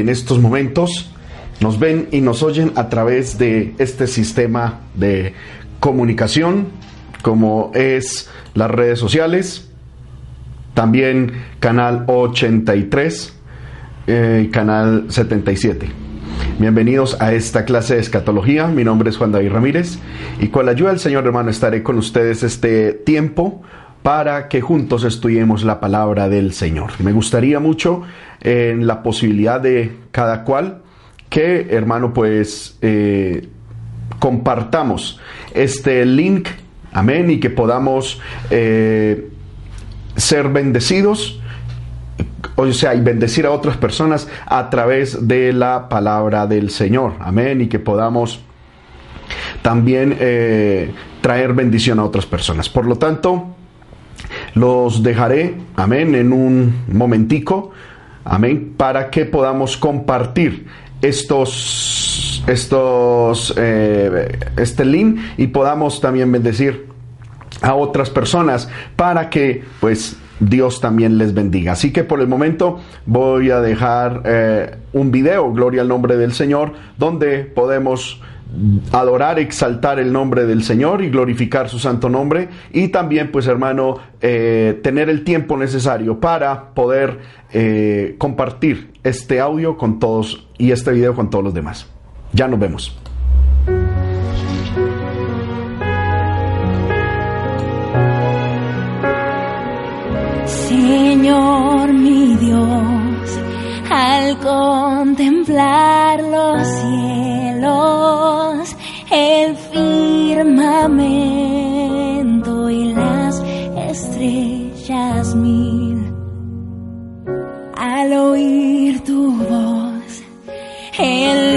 en estos momentos nos ven y nos oyen a través de este sistema de comunicación, como es las redes sociales, también canal 83 eh, canal 77. Bienvenidos a esta clase de escatología. Mi nombre es Juan David Ramírez y con la ayuda del Señor hermano estaré con ustedes este tiempo para que juntos estudiemos la palabra del Señor. Me gustaría mucho en la posibilidad de cada cual que, hermano, pues eh, compartamos este link, amén, y que podamos eh, ser bendecidos, o sea, y bendecir a otras personas a través de la palabra del Señor, amén, y que podamos también eh, traer bendición a otras personas. Por lo tanto, los dejaré, amén, en un momentico Amén. Para que podamos compartir estos, estos, eh, este link y podamos también bendecir a otras personas para que pues Dios también les bendiga. Así que por el momento voy a dejar eh, un video, Gloria al nombre del Señor, donde podemos adorar, exaltar el nombre del Señor y glorificar su santo nombre y también pues hermano eh, tener el tiempo necesario para poder eh, compartir este audio con todos y este video con todos los demás. Ya nos vemos. Señor mi Dios, al contemplar los cielos, el firmamento y las estrellas mil. Al oír tu voz en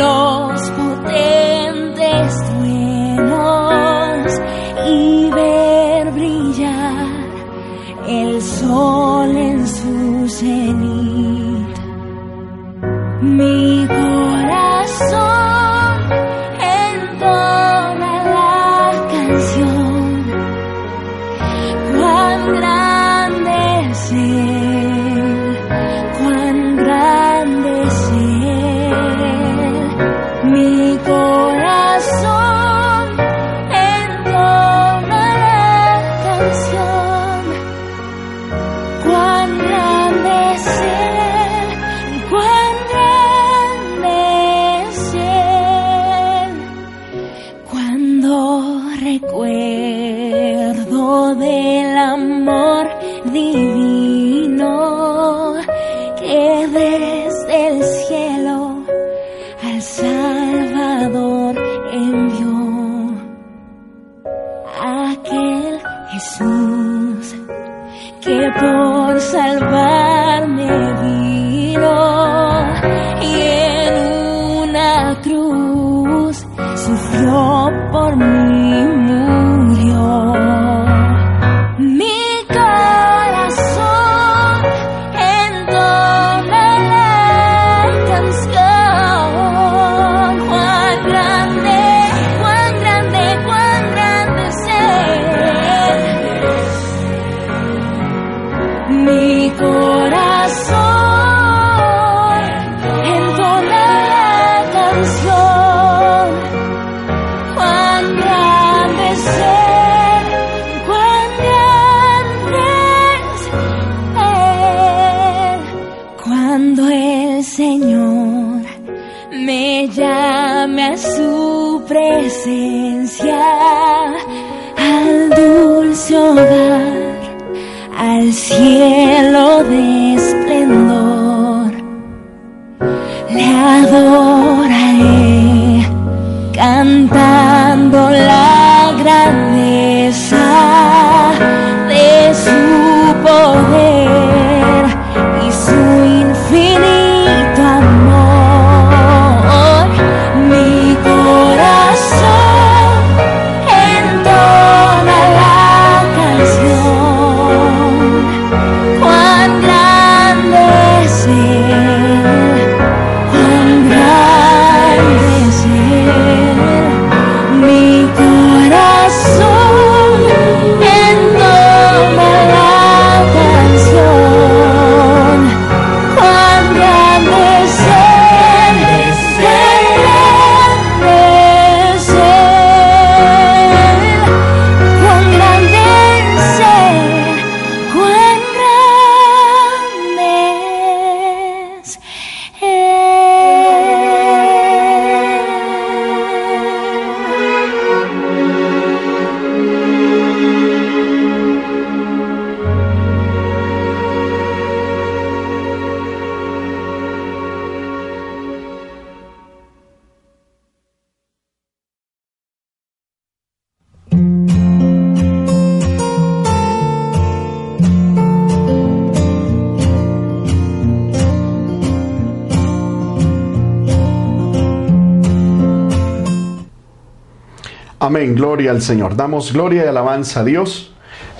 gloria al Señor. Damos gloria y alabanza a Dios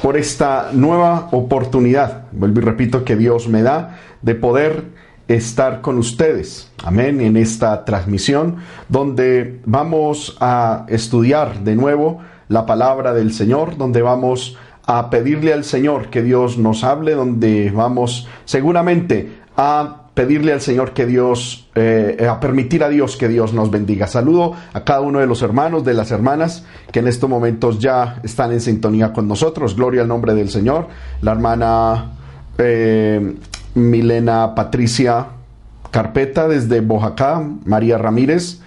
por esta nueva oportunidad, vuelvo y repito, que Dios me da de poder estar con ustedes. Amén, en esta transmisión donde vamos a estudiar de nuevo la palabra del Señor, donde vamos a pedirle al Señor que Dios nos hable, donde vamos seguramente a pedirle al Señor que Dios, eh, a permitir a Dios que Dios nos bendiga. Saludo a cada uno de los hermanos, de las hermanas que en estos momentos ya están en sintonía con nosotros. Gloria al nombre del Señor. La hermana eh, Milena Patricia Carpeta desde Bojacá, María Ramírez.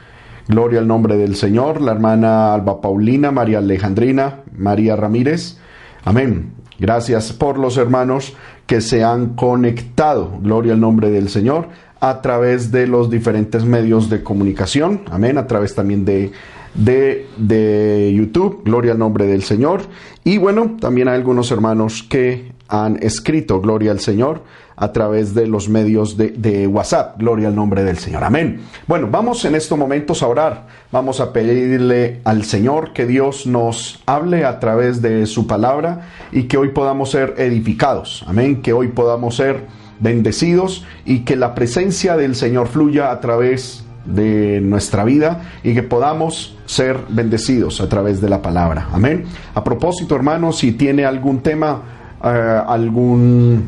Gloria al nombre del Señor. La hermana Alba Paulina, María Alejandrina, María Ramírez. Amén. Gracias por los hermanos que se han conectado, gloria al nombre del Señor, a través de los diferentes medios de comunicación, amén, a través también de de, de YouTube, Gloria al nombre del Señor. Y bueno, también hay algunos hermanos que han escrito Gloria al Señor a través de los medios de, WhatsApp. Gloria al nombre del Señor. Amén. Bueno, vamos en estos momentos a orar. Vamos a pedirle al Señor que Dios nos hable a través de su palabra y que hoy podamos ser edificados. Amén. Que hoy podamos ser bendecidos y que la presencia del Señor fluya a través de nuestra vida y que podamos ser bendecidos a través de la palabra. Amén. A propósito, hermanos, si tiene algún tema, eh, algún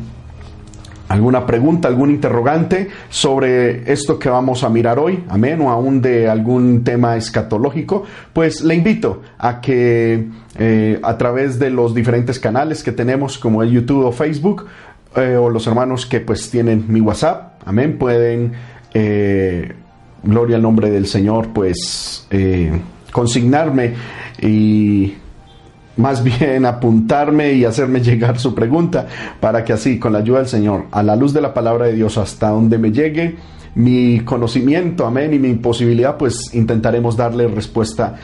alguna pregunta, algún interrogante sobre esto que vamos a mirar hoy, amén, o aún de algún tema escatológico, pues le invito a que eh, a través de los diferentes canales que tenemos como el YouTube o Facebook, eh, o los hermanos que pues tienen mi WhatsApp, amén, pueden, eh, gloria al nombre del Señor, pues consignarme y más bien apuntarme y hacerme llegar su pregunta para que así, con la ayuda del Señor, a la luz de la palabra de Dios, hasta donde me llegue mi conocimiento, amén, y mi posibilidad, pues intentaremos darle respuesta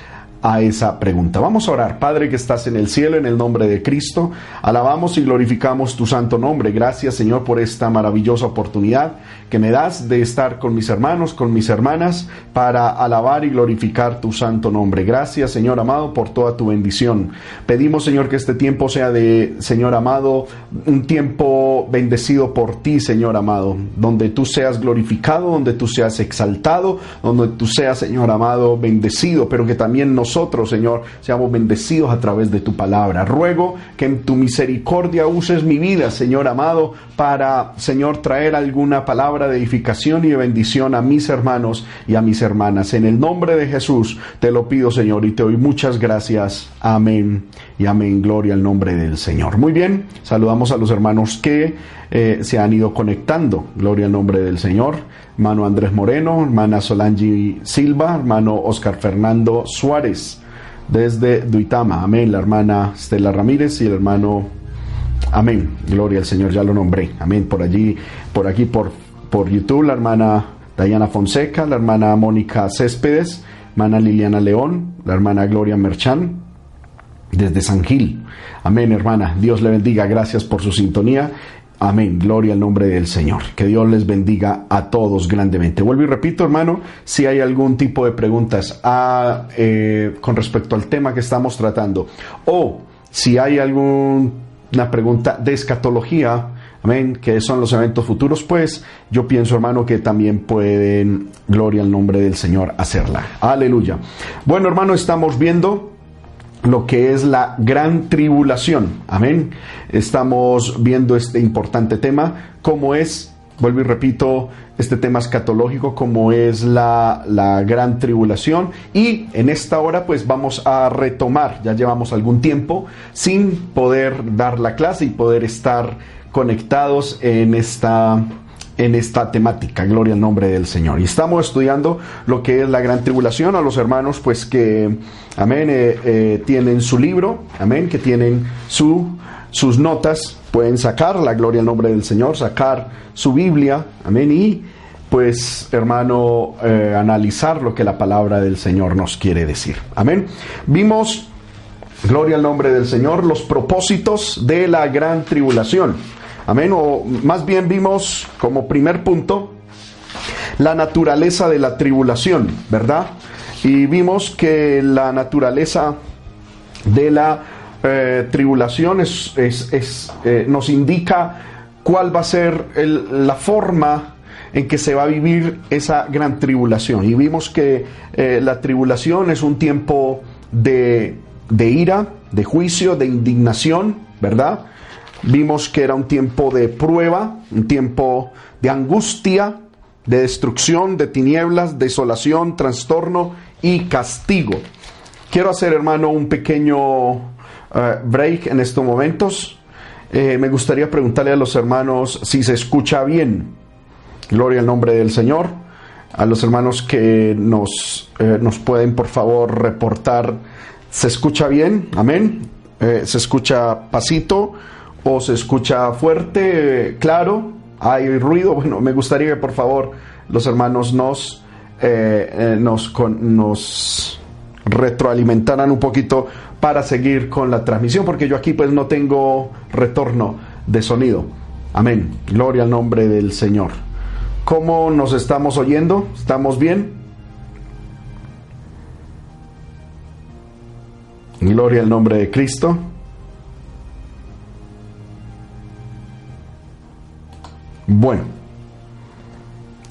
a esa pregunta. Vamos a orar. Padre que estás en el cielo, en el nombre de Cristo, alabamos y glorificamos tu santo nombre. Gracias Señor por esta maravillosa oportunidad que me das de estar con mis hermanos, con mis hermanas, para alabar y glorificar tu santo nombre. Gracias Señor amado por toda tu bendición. Pedimos Señor que este tiempo sea de, Señor amado, un tiempo bendecido por ti, Señor amado, donde tú seas glorificado, donde tú seas exaltado, donde tú seas, Señor amado, bendecido, pero que también nos Señor, seamos bendecidos a través de tu palabra. Ruego que en tu misericordia uses mi vida, Señor amado, para, Señor, traer alguna palabra de edificación y de bendición a mis hermanos y a mis hermanas. En el nombre de Jesús te lo pido, Señor, y te doy muchas gracias. Amén y amén. Gloria al nombre del Señor. Muy bien, saludamos a los hermanos que eh, se han ido conectando. Gloria al nombre del Señor hermano Andrés Moreno, hermana Solange Silva, hermano Oscar Fernando Suárez, desde Duitama, amén, la hermana Estela Ramírez y el hermano, amén, gloria al Señor, ya lo nombré, amén, por allí, por aquí, por, por YouTube, la hermana Dayana Fonseca, la hermana Mónica Céspedes, hermana Liliana León, la hermana Gloria Merchán, desde San Gil. Amén, hermana. Dios le bendiga. Gracias por su sintonía Amén, gloria al nombre del Señor. Que Dios les bendiga a todos grandemente. Vuelvo y repito, hermano, si hay algún tipo de preguntas a, eh, con respecto al tema que estamos tratando, o si hay alguna pregunta de escatología, amén, que son los eventos futuros, pues yo pienso, hermano, que también pueden, gloria al nombre del Señor, hacerla. Aleluya. Bueno, hermano, estamos viendo lo que es la gran tribulación. Amén. Estamos viendo este importante tema, como es, vuelvo y repito, este tema escatológico, como es la, la gran tribulación. Y en esta hora, pues vamos a retomar, ya llevamos algún tiempo sin poder dar la clase y poder estar conectados en esta en esta temática. Gloria al nombre del Señor. Y estamos estudiando lo que es la gran tribulación a los hermanos, pues que, amén, eh, eh, tienen su libro, amén, que tienen su, sus notas, pueden sacar la gloria al nombre del Señor, sacar su Biblia, amén, y pues hermano, eh, analizar lo que la palabra del Señor nos quiere decir. Amén. Vimos, gloria al nombre del Señor, los propósitos de la gran tribulación. Amén. O más bien vimos como primer punto la naturaleza de la tribulación, ¿verdad? Y vimos que la naturaleza de la eh, tribulación es, eh, nos indica cuál va a ser la forma en que se va a vivir esa gran tribulación. Y vimos que eh, la tribulación es un tiempo de, de ira, de juicio, de indignación, ¿verdad? Vimos que era un tiempo de prueba, un tiempo de angustia, de destrucción, de tinieblas, desolación, trastorno y castigo. Quiero hacer, hermano, un pequeño eh, break en estos momentos. Eh, me gustaría preguntarle a los hermanos si se escucha bien. Gloria al nombre del Señor. A los hermanos que nos, eh, nos pueden, por favor, reportar. ¿Se escucha bien? Amén. ¿Se escucha pasito? O se escucha fuerte, claro, hay ruido. Bueno, me gustaría que por favor los hermanos nos, eh, eh, nos, nos retroalimentaran un poquito para seguir con la transmisión, porque yo aquí pues no tengo retorno de sonido. Amén. Gloria al nombre del Señor. ¿Cómo nos estamos oyendo? ¿Estamos bien? Gloria al nombre de Cristo. Bueno,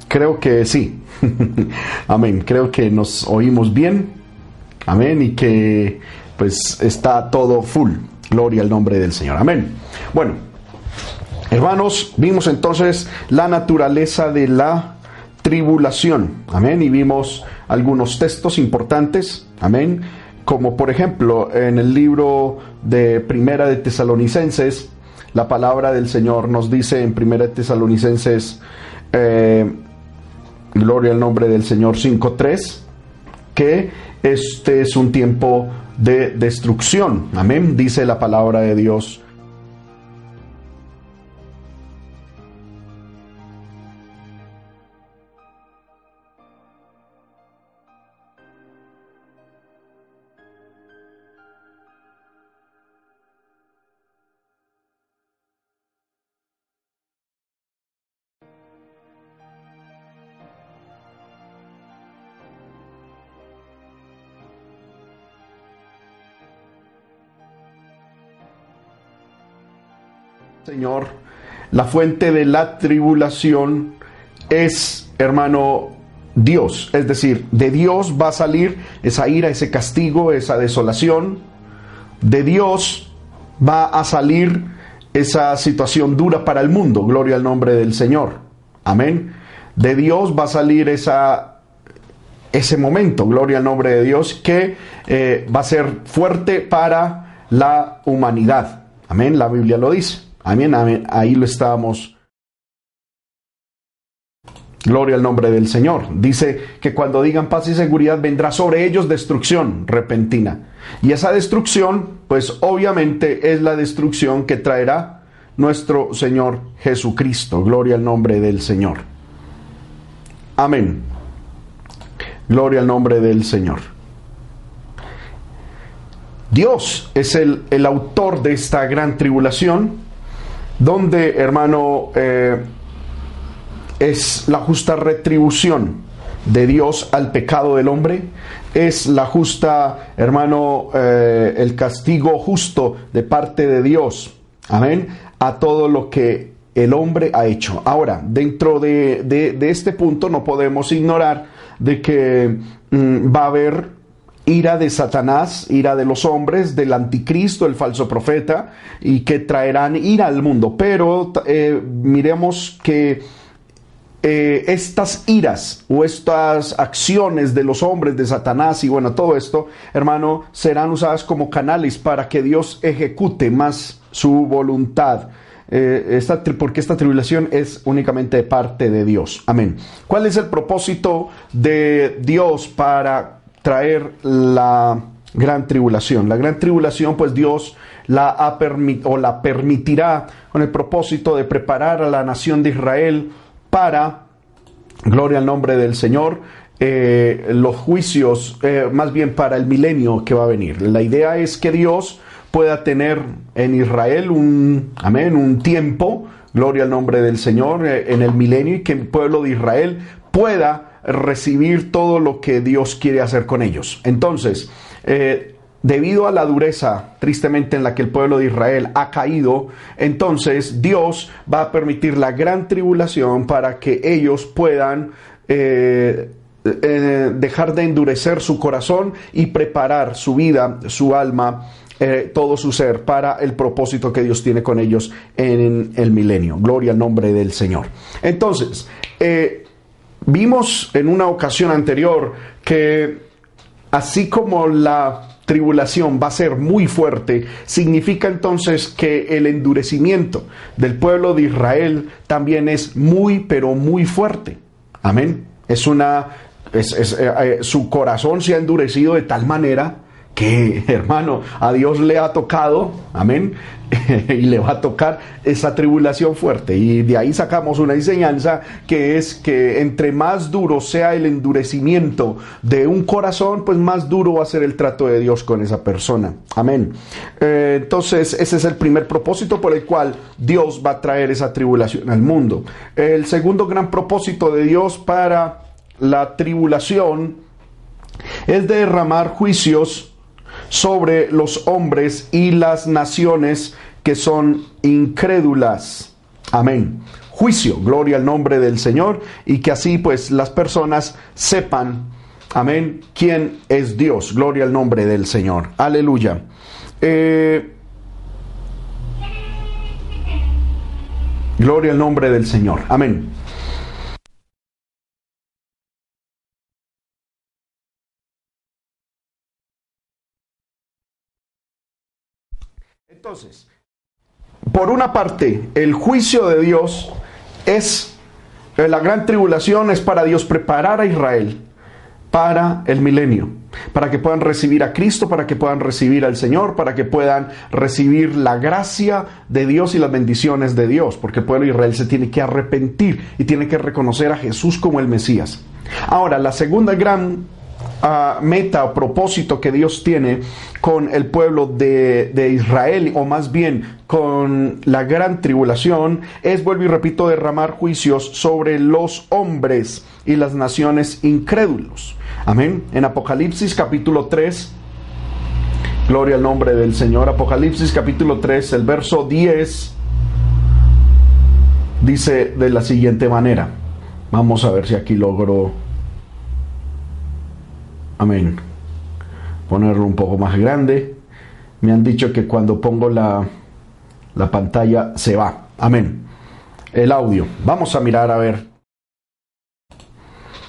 creo que sí. Amén. Creo que nos oímos bien. Amén. Y que pues está todo full. Gloria al nombre del Señor. Amén. Bueno, hermanos, vimos entonces la naturaleza de la tribulación. Amén. Y vimos algunos textos importantes. Amén. Como por ejemplo en el libro de Primera de Tesalonicenses, la palabra del Señor nos dice en Primera de Tesalonicenses, eh, gloria al nombre del Señor 5.3, que este es un tiempo de destrucción. Amén, dice la palabra de Dios La fuente de la tribulación es, hermano, Dios. Es decir, de Dios va a salir esa ira, ese castigo, esa desolación. De Dios va a salir esa situación dura para el mundo. Gloria al nombre del Señor. Amén. De Dios va a salir ese momento, gloria al nombre de Dios, que eh, va a ser fuerte para la humanidad. Amén. La Biblia lo dice. Amén, amén. Ahí lo estábamos. Gloria al nombre del Señor. Dice que cuando digan paz y seguridad vendrá sobre ellos destrucción repentina. Y esa destrucción, pues obviamente es la destrucción que traerá nuestro Señor Jesucristo. Gloria al nombre del Señor. Amén. Gloria al nombre del Señor. Dios es el, el autor de esta gran tribulación donde, hermano, eh, es la justa retribución de Dios al pecado del hombre, es la justa, hermano, eh, el castigo justo de parte de Dios, amén, a todo lo que el hombre ha hecho. Ahora, dentro de, este punto no podemos ignorar de que mm, va a haber ira de Satanás, ira de los hombres, del anticristo, el falso profeta, y que traerán ira al mundo. Pero eh, miremos que eh, estas iras o estas acciones de los hombres de Satanás y bueno, todo esto, hermano, serán usadas como canales para que Dios ejecute más su voluntad. Eh, esta, porque esta tribulación es únicamente parte de Dios. Amén. ¿Cuál es el propósito de Dios para traer la gran tribulación. La gran tribulación, pues Dios la ha o la permitirá con el propósito de preparar a la nación de Israel para, gloria al nombre del Señor, eh, los juicios, eh, más bien para el milenio que va a venir. La idea es que Dios pueda tener en Israel un, amén, un tiempo, gloria al nombre del Señor, eh, en el milenio y que el pueblo de Israel pueda recibir todo lo que Dios quiere hacer con ellos. Entonces, eh, debido a la dureza tristemente en la que el pueblo de Israel ha caído, entonces Dios va a permitir la gran tribulación para que ellos puedan eh, eh, dejar de endurecer su corazón y preparar su vida, su alma, todo su ser para el propósito que Dios tiene con ellos en el milenio. Gloria al nombre del Señor. Entonces, Vimos en una ocasión anterior que así como la tribulación va a ser muy fuerte, significa entonces que el endurecimiento del pueblo de Israel también es muy, pero muy fuerte. Amén. Es una, es, eh, eh, su corazón se ha endurecido de tal manera que, hermano, a Dios le ha tocado, amén, y le va a tocar esa tribulación fuerte. Y de ahí sacamos una enseñanza que es que entre más duro sea el endurecimiento de un corazón, pues más duro va a ser el trato de Dios con esa persona. Amén. Eh, entonces, ese es el primer propósito por el cual Dios va a traer esa tribulación al mundo. El segundo gran propósito de Dios para la tribulación es derramar juicios sobre los hombres y las naciones que son incrédulas. Amén. Juicio, gloria al nombre del Señor y que así pues las personas sepan, amén, quién es Dios. Gloria al nombre del Señor. Aleluya. Eh, gloria al nombre del Señor. Amén. Entonces, por una parte, el juicio de Dios es, eh, la gran tribulación es para Dios preparar a Israel para el milenio, para que puedan recibir a Cristo, para que puedan recibir al Señor, para que puedan recibir la gracia de Dios y las bendiciones de Dios, porque el pueblo de Israel se tiene que arrepentir y tiene que reconocer a Jesús como el Mesías. Ahora, la segunda gran meta o propósito que Dios tiene con el pueblo de, de, Israel, o más bien con la gran tribulación, es, vuelvo y repito, derramar juicios sobre los hombres y las naciones incrédulos. Amén. En Apocalipsis capítulo 3, gloria al nombre del Señor, Apocalipsis capítulo 3, el verso 10, dice de la siguiente manera. Vamos a ver si aquí logro Amén. Ponerlo un poco más grande. Me han dicho que cuando pongo la, la pantalla se va. Amén. El audio. Vamos a mirar a ver.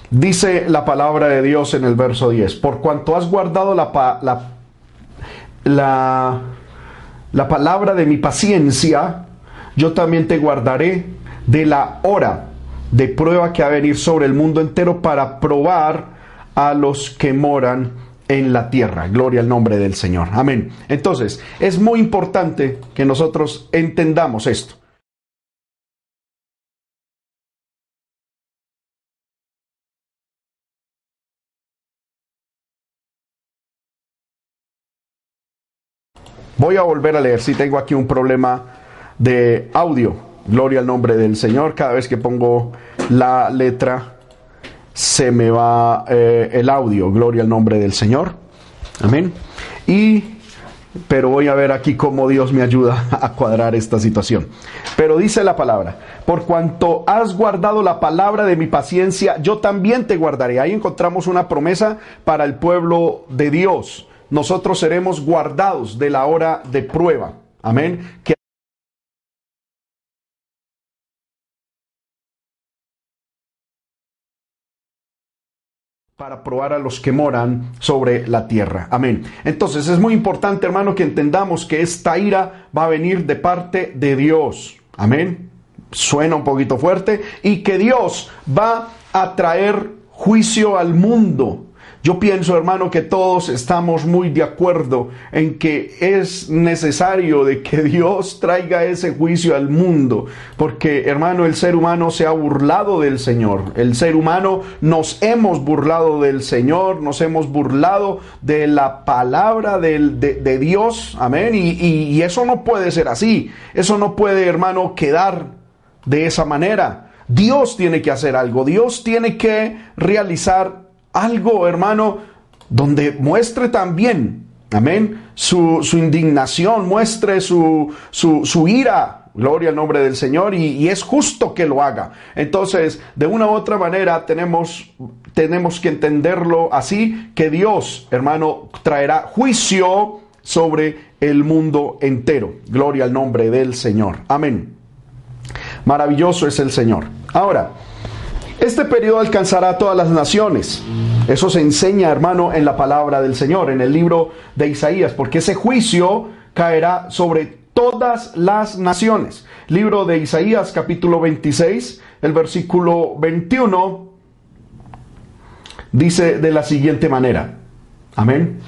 Dice la palabra de Dios en el verso 10. Por cuanto has guardado la, la, la, la palabra de mi paciencia, yo también te guardaré de la hora de prueba que ha a venir sobre el mundo entero para probar a los que moran en la tierra. Gloria al nombre del Señor. Amén. Entonces, es muy importante que nosotros entendamos esto. Voy a volver a leer si tengo aquí un problema de audio. Gloria al nombre del Señor. Cada vez que pongo la letra se me va eh, el audio. Gloria al nombre del Señor. Amén. Y, pero voy a ver aquí cómo Dios me ayuda a cuadrar esta situación. Pero dice la palabra, por cuanto has guardado la palabra de mi paciencia, yo también te guardaré. Ahí encontramos una promesa para el pueblo de Dios. Nosotros seremos guardados de la hora de prueba. Amén. Para probar a los que moran sobre la tierra. Amén. Entonces es muy importante, hermano, que entendamos que esta ira va a venir de parte de Dios. Amén. Suena un poquito fuerte. Y que Dios va a traer juicio al mundo. Yo pienso, hermano, que todos estamos muy de acuerdo en que es necesario de que Dios traiga ese juicio al mundo, porque, hermano, el ser humano se ha burlado del Señor. El ser humano nos hemos burlado del Señor, nos hemos burlado de la palabra de, de Dios. Amén. Y, y eso no puede ser así. Eso no puede, hermano, quedar de esa manera. Dios tiene que hacer algo. Dios tiene que realizar algo, hermano, donde muestre también, amén, su, indignación, muestre su, su, ira. Gloria al nombre del Señor y, y, es justo que lo haga. Entonces, de una u otra manera, tenemos, tenemos que entenderlo así, que Dios, hermano, traerá juicio sobre el mundo entero. Gloria al nombre del Señor. Amén. Maravilloso es el Señor. Ahora, este periodo alcanzará a todas las naciones. Eso se enseña, hermano, en la palabra del Señor, en el libro de Isaías, porque ese juicio caerá sobre todas las naciones. Libro de Isaías, capítulo 26, el versículo 21, dice de la siguiente manera. Amén.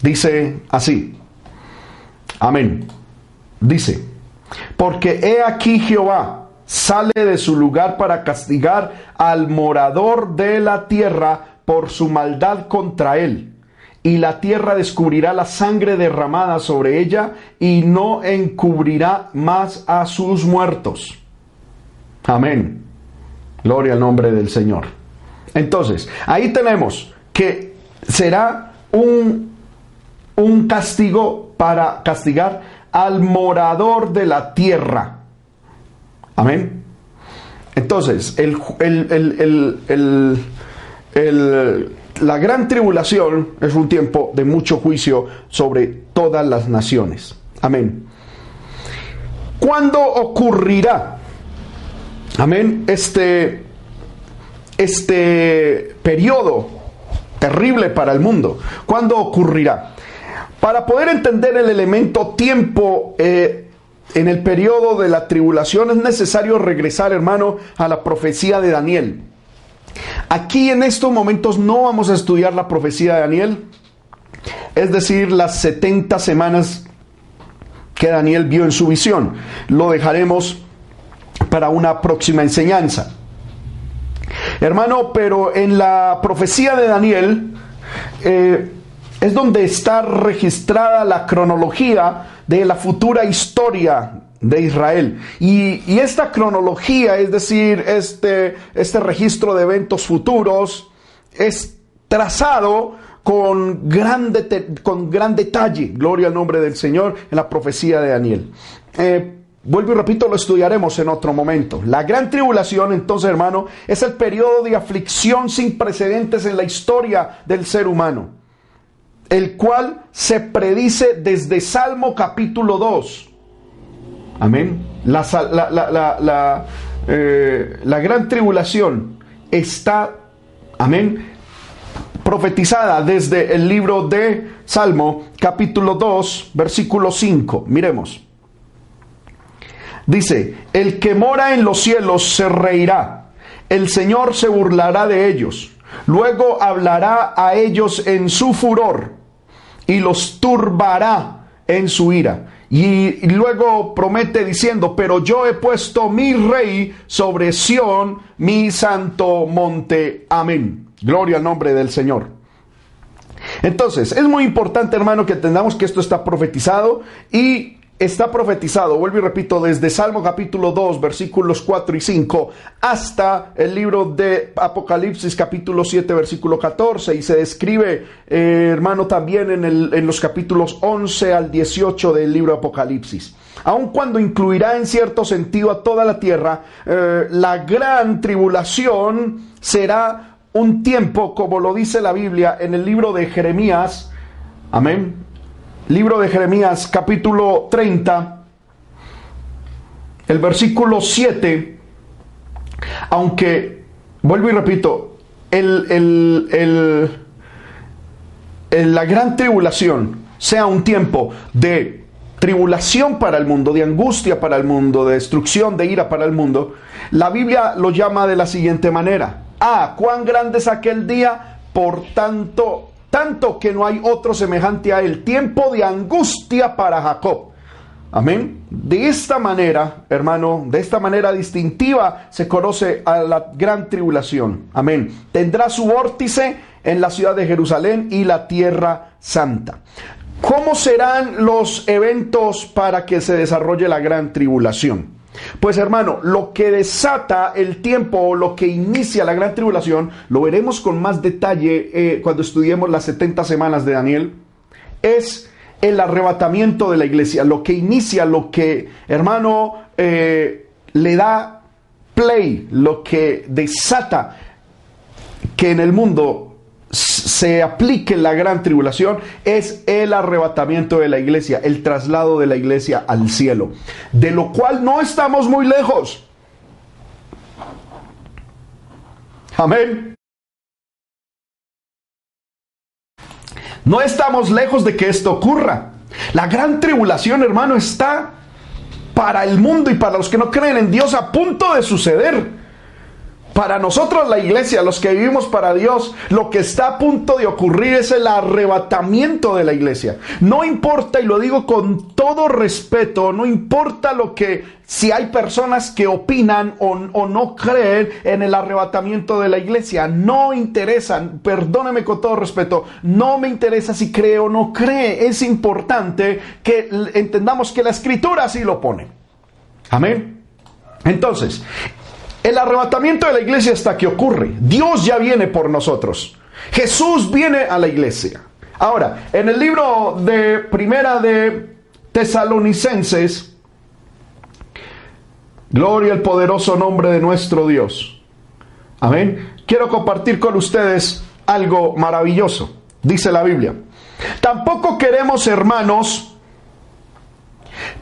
Dice así. Amén. Dice, porque he aquí Jehová sale de su lugar para castigar al morador de la tierra por su maldad contra él. Y la tierra descubrirá la sangre derramada sobre ella y no encubrirá más a sus muertos. Amén. Gloria al nombre del Señor. Entonces, ahí tenemos que será un, un castigo para castigar al morador de la tierra. Amén. Entonces, el, la gran tribulación es un tiempo de mucho juicio sobre todas las naciones. Amén. ¿Cuándo ocurrirá? Amén. Este, este periodo terrible para el mundo. ¿Cuándo ocurrirá? Para poder entender el elemento tiempo eh, en el periodo de la tribulación es necesario regresar, hermano, a la profecía de Daniel. Aquí en estos momentos no vamos a estudiar la profecía de Daniel, es decir, las 70 semanas que Daniel vio en su visión. Lo dejaremos para una próxima enseñanza. Hermano, pero en la profecía de Daniel eh, es donde está registrada la cronología de la futura historia de Israel. Y, esta cronología, es decir, este, este registro de eventos futuros, es trazado con gran, con gran detalle, gloria al nombre del Señor, en la profecía de Daniel. Eh, Vuelvo y repito, lo estudiaremos en otro momento. La gran tribulación, entonces, hermano, es el periodo de aflicción sin precedentes en la historia del ser humano, el cual se predice desde Salmo capítulo 2. Amén. La, la, eh, la gran tribulación está, amén, profetizada desde el libro de Salmo capítulo 2, versículo 5. Miremos. Dice, el que mora en los cielos se reirá, el Señor se burlará de ellos, luego hablará a ellos en su furor y los turbará en su ira. Y, luego promete diciendo, pero yo he puesto mi rey sobre Sión, mi santo monte. Amén. Gloria al nombre del Señor. Entonces, es muy importante, hermano, que entendamos que esto está profetizado y está profetizado, vuelvo y repito, desde Salmo capítulo 2, versículos 4 y 5, hasta el libro de Apocalipsis capítulo 7, versículo 14, y se describe, eh, hermano, también en, el, los capítulos 11 al 18 del libro de Apocalipsis. Aun cuando incluirá en cierto sentido a toda la tierra, eh, la gran tribulación será un tiempo, como lo dice la Biblia en el libro de Jeremías, amén, Libro de Jeremías capítulo 30, el versículo 7, aunque, vuelvo y repito, el, la gran tribulación sea un tiempo de tribulación para el mundo, de angustia para el mundo, de destrucción, de ira para el mundo, la Biblia lo llama de la siguiente manera. Ah, cuán grande es aquel día, por tanto tanto que no hay otro semejante a él. Tiempo de angustia para Jacob. Amén. De esta manera, hermano, de esta manera distintiva se conoce a la gran tribulación. Amén. Tendrá su vórtice en la ciudad de Jerusalén y la tierra santa. ¿Cómo serán los eventos para que se desarrolle la gran tribulación? Pues hermano, lo que desata el tiempo lo que inicia la gran tribulación, lo veremos con más detalle eh, cuando estudiemos las 70 semanas de Daniel, es el arrebatamiento de la iglesia, lo que inicia, lo que, hermano, eh, le da play, lo que desata que en el mundo se aplique la gran tribulación es el arrebatamiento de la iglesia, el traslado de la iglesia al cielo, de lo cual no estamos muy lejos. Amén. No estamos lejos de que esto ocurra. La gran tribulación, hermano, está para el mundo y para los que no creen en Dios a punto de suceder. Para nosotros la iglesia, los que vivimos para Dios, lo que está a punto de ocurrir es el arrebatamiento de la iglesia. No importa, y lo digo con todo respeto, no importa lo que, si hay personas que opinan o, no creen en el arrebatamiento de la iglesia, no interesan, perdóneme con todo respeto, no me interesa si cree o no cree, es importante que entendamos que la escritura así lo pone. Amén. Entonces, el arrebatamiento de la iglesia hasta que ocurre. Dios ya viene por nosotros. Jesús viene a la iglesia. Ahora, en el libro de Primera de Tesalonicenses, Gloria al poderoso nombre de nuestro Dios. Amén. Quiero compartir con ustedes algo maravilloso. Dice la Biblia. Tampoco queremos, hermanos,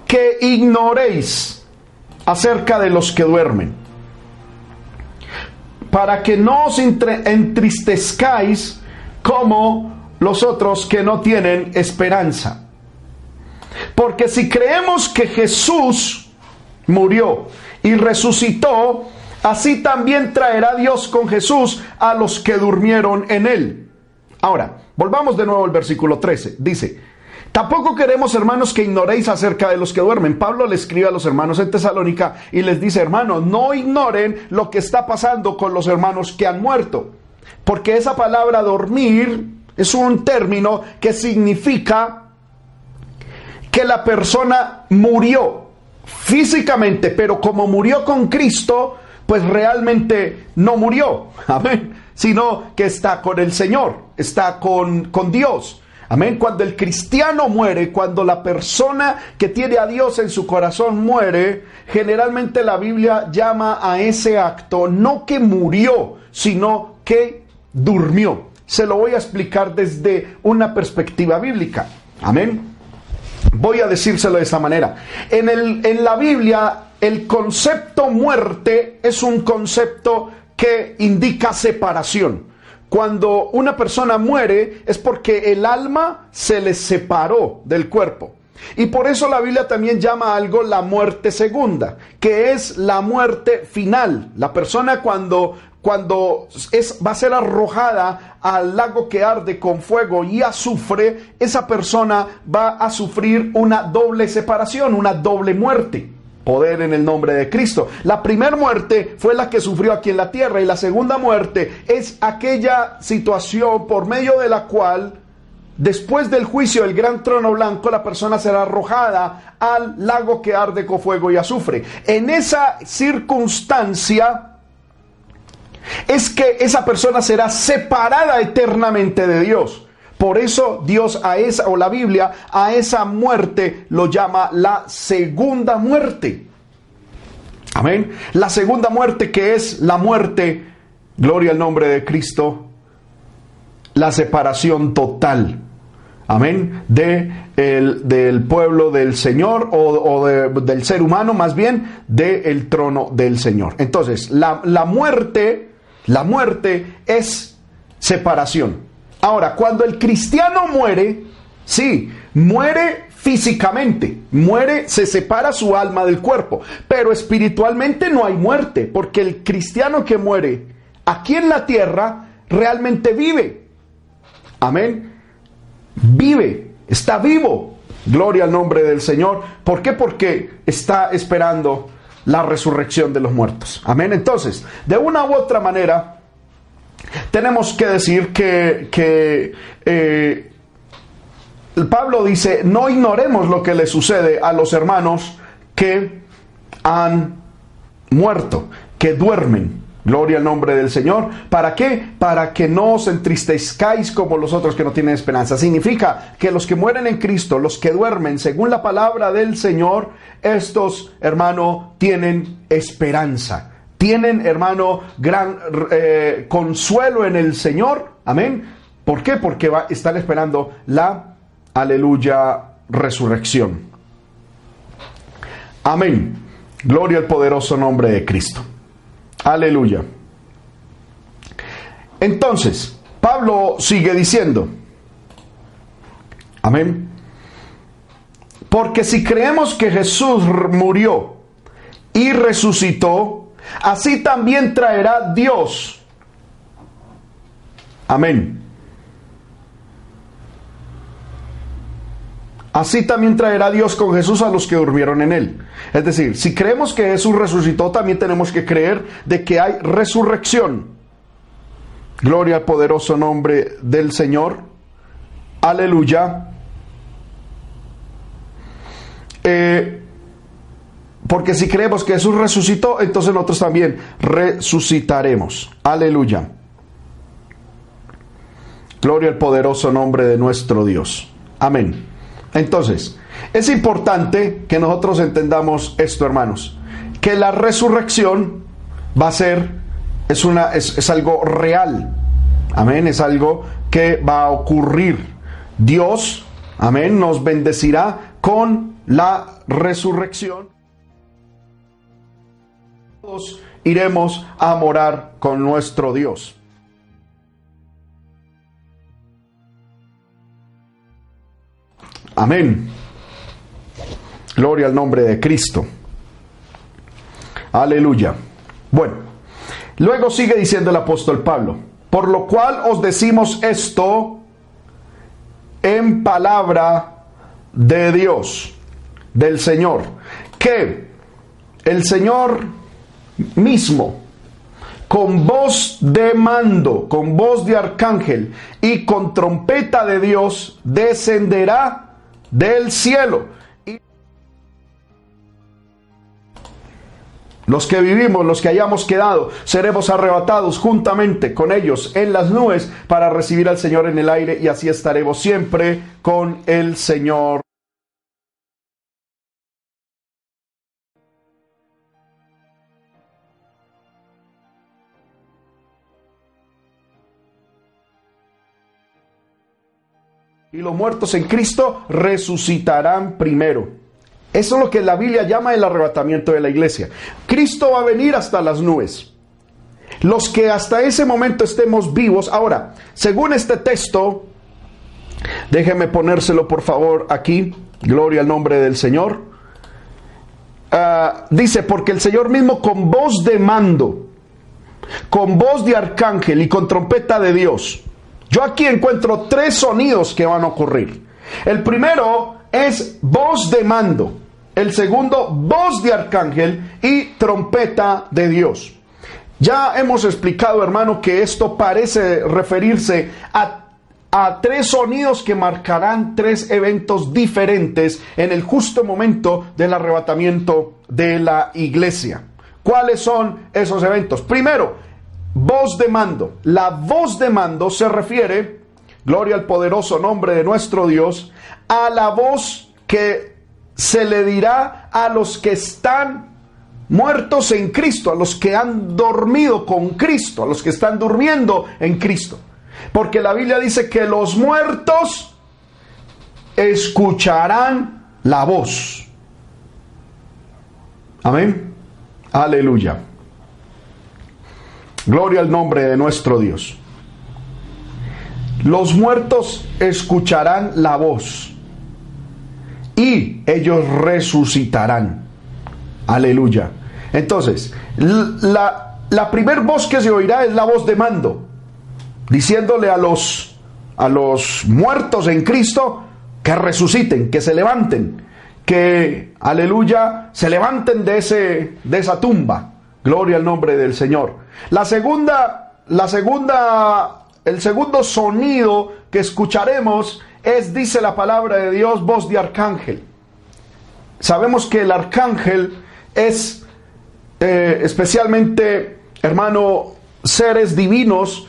que ignoréis acerca de los que duermen para que no os entristezcáis como los otros que no tienen esperanza. Porque si creemos que Jesús murió y resucitó, así también traerá Dios con Jesús a los que durmieron en él. Ahora, volvamos de nuevo al versículo 13. Dice, Tampoco queremos, hermanos, que ignoréis acerca de los que duermen. Pablo le escribe a los hermanos en Tesalónica y les dice, hermanos, no ignoren lo que está pasando con los hermanos que han muerto. Porque esa palabra dormir es un término que significa que la persona murió físicamente, pero como murió con Cristo, pues realmente no murió, amén, sino que está con el Señor, está con, con Dios. Amén. Cuando el cristiano muere, cuando la persona que tiene a Dios en su corazón muere, generalmente la Biblia llama a ese acto no que murió, sino que durmió. Se lo voy a explicar desde una perspectiva bíblica. Amén. Voy a decírselo de esa manera. En, el, en la Biblia, el concepto muerte es un concepto que indica separación. Cuando una persona muere es porque el alma se le separó del cuerpo. Y por eso la Biblia también llama algo la muerte segunda, que es la muerte final. La persona cuando cuando es, va a ser arrojada al lago que arde con fuego y azufre, esa persona va a sufrir una doble separación, una doble muerte poder en el nombre de Cristo. La primera muerte fue la que sufrió aquí en la tierra y la segunda muerte es aquella situación por medio de la cual después del juicio del gran trono blanco la persona será arrojada al lago que arde con fuego y azufre. En esa circunstancia es que esa persona será separada eternamente de Dios. Por eso Dios a esa, o la Biblia, a esa muerte lo llama la segunda muerte. Amén. La segunda muerte que es la muerte, gloria al nombre de Cristo, la separación total. Amén. De el, del pueblo del Señor o, del ser humano, más bien, del trono del Señor. Entonces, la, la muerte, la muerte es separación. Ahora, cuando el cristiano muere, sí, muere físicamente, muere, se separa su alma del cuerpo, pero espiritualmente no hay muerte, porque el cristiano que muere aquí en la tierra realmente vive. Amén. Vive, está vivo. Gloria al nombre del Señor. ¿Por qué? Porque está esperando la resurrección de los muertos. Amén. Entonces, de una u otra manera, tenemos que decir que, eh, Pablo dice, no ignoremos lo que le sucede a los hermanos que han muerto, que duermen. Gloria al nombre del Señor. ¿Para qué? Para que no os entristezcáis como los otros que no tienen esperanza. Significa que los que mueren en Cristo, los que duermen, según la palabra del Señor, estos, hermano, tienen esperanza tienen, hermano, gran eh, consuelo en el Señor. Amén. ¿Por qué? Porque va, están esperando la, aleluya, resurrección. Amén. Gloria al poderoso nombre de Cristo. Aleluya. Entonces, Pablo sigue diciendo, amén. Porque si creemos que Jesús murió y resucitó, así también traerá Dios. Amén. Así también traerá Dios con Jesús a los que durmieron en él. Es decir, si creemos que Jesús resucitó, también tenemos que creer de que hay resurrección. Gloria al poderoso nombre del Señor. Aleluya. Eh, porque si creemos que Jesús resucitó, entonces nosotros también resucitaremos. Aleluya. Gloria al poderoso nombre de nuestro Dios. Amén. Entonces, es importante que nosotros entendamos esto, hermanos, que la resurrección va a ser, es, una, es, es algo real, amén, es algo que va a ocurrir. Dios, amén, nos bendecirá con la resurrección. Todos iremos a morar con nuestro Dios. Amén. Gloria al nombre de Cristo. Aleluya. Bueno, luego sigue diciendo el apóstol Pablo, por lo cual os decimos esto en palabra de Dios, del Señor, que el Señor mismo, con voz de mando, con voz de arcángel y con trompeta de Dios, descenderá del cielo. Y los que vivimos, los que hayamos quedado, seremos arrebatados juntamente con ellos en las nubes para recibir al Señor en el aire y así estaremos siempre con el Señor. Y los muertos en Cristo resucitarán primero. Eso es lo que la Biblia llama el arrebatamiento de la iglesia. Cristo va a venir hasta las nubes. Los que hasta ese momento estemos vivos, ahora, según este texto, déjeme ponérselo por favor aquí, gloria al nombre del Señor. Uh, dice, porque el Señor mismo con voz de mando, con voz de arcángel y con trompeta de Dios, yo aquí encuentro tres sonidos que van a ocurrir. El primero es voz de mando. El segundo, voz de arcángel y trompeta de Dios. Ya hemos explicado, hermano, que esto parece referirse a, a, tres sonidos que marcarán tres eventos diferentes en el justo momento del arrebatamiento de la iglesia. ¿Cuáles son esos eventos? Primero, Voz de mando. La voz de mando se refiere, gloria al poderoso nombre de nuestro Dios, a la voz que se le dirá a los que están muertos en Cristo, a los que han dormido con Cristo, a los que están durmiendo en Cristo. Porque la Biblia dice que los muertos escucharán la voz. Amén. Aleluya. Gloria al nombre de nuestro Dios. Los muertos escucharán la voz y ellos resucitarán. Aleluya. Entonces, la, la primer voz que se oirá es la voz de mando, diciéndole a los, a los muertos en Cristo que resuciten, que se levanten, que, aleluya, se levanten de, ese, de esa tumba. Gloria al nombre del Señor. La segunda, la segunda, el segundo sonido que escucharemos es, dice la palabra de Dios, voz de arcángel. Sabemos que el arcángel es eh, especialmente, hermano, seres divinos,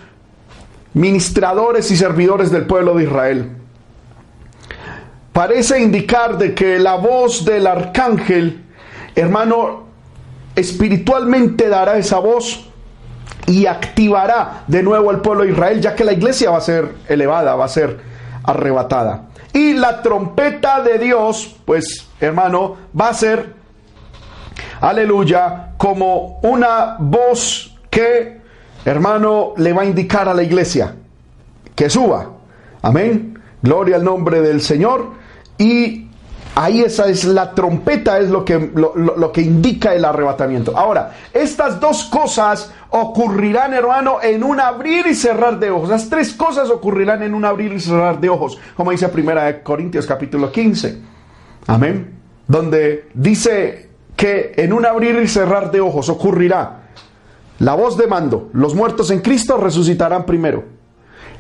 ministradores y servidores del pueblo de Israel. Parece indicar de que la voz del arcángel, hermano, espiritualmente dará esa voz y activará de nuevo al pueblo de Israel, ya que la iglesia va a ser elevada, va a ser arrebatada. Y la trompeta de Dios, pues hermano, va a ser, aleluya, como una voz que, hermano, le va a indicar a la iglesia que suba. Amén. Gloria al nombre del Señor. Y Ahí esa es la trompeta, es lo que, lo, que indica el arrebatamiento. Ahora, estas dos cosas ocurrirán, hermano, en un abrir y cerrar de ojos. Las tres cosas ocurrirán en un abrir y cerrar de ojos, como dice Primera de Corintios capítulo 15. Amén. Donde dice que en un abrir y cerrar de ojos ocurrirá la voz de mando, los muertos en Cristo resucitarán primero.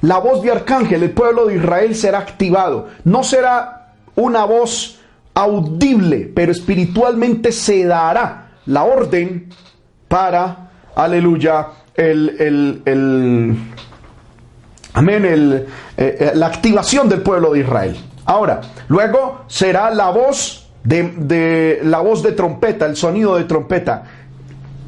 La voz de arcángel, el pueblo de Israel será activado. No será una voz audible, pero espiritualmente se dará la orden para, aleluya, el, el- el- amén, el, eh, eh, la activación del pueblo de Israel. Ahora, luego será la voz de, de- la voz de trompeta, el sonido de trompeta.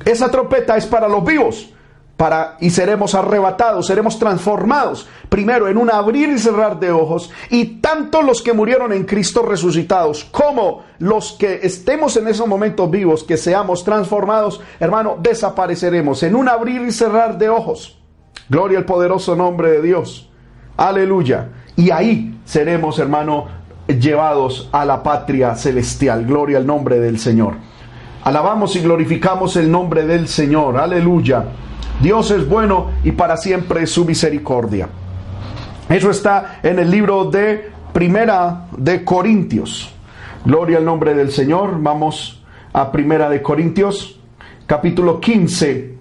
Esa trompeta es para los vivos, para y seremos arrebatados, seremos transformados, primero en un abrir y cerrar de ojos, y tanto los que murieron en Cristo resucitados, como los que estemos en esos momentos vivos, que seamos transformados, hermano, desapareceremos en un abrir y cerrar de ojos. Gloria al poderoso nombre de Dios. Aleluya. Y ahí seremos, hermano, llevados a la patria celestial. Gloria al nombre del Señor. Alabamos y glorificamos el nombre del Señor. Aleluya. Dios es bueno y para siempre su misericordia. Eso está en el libro de Primera de Corintios. Gloria al nombre del Señor. Vamos a Primera de Corintios, capítulo 15.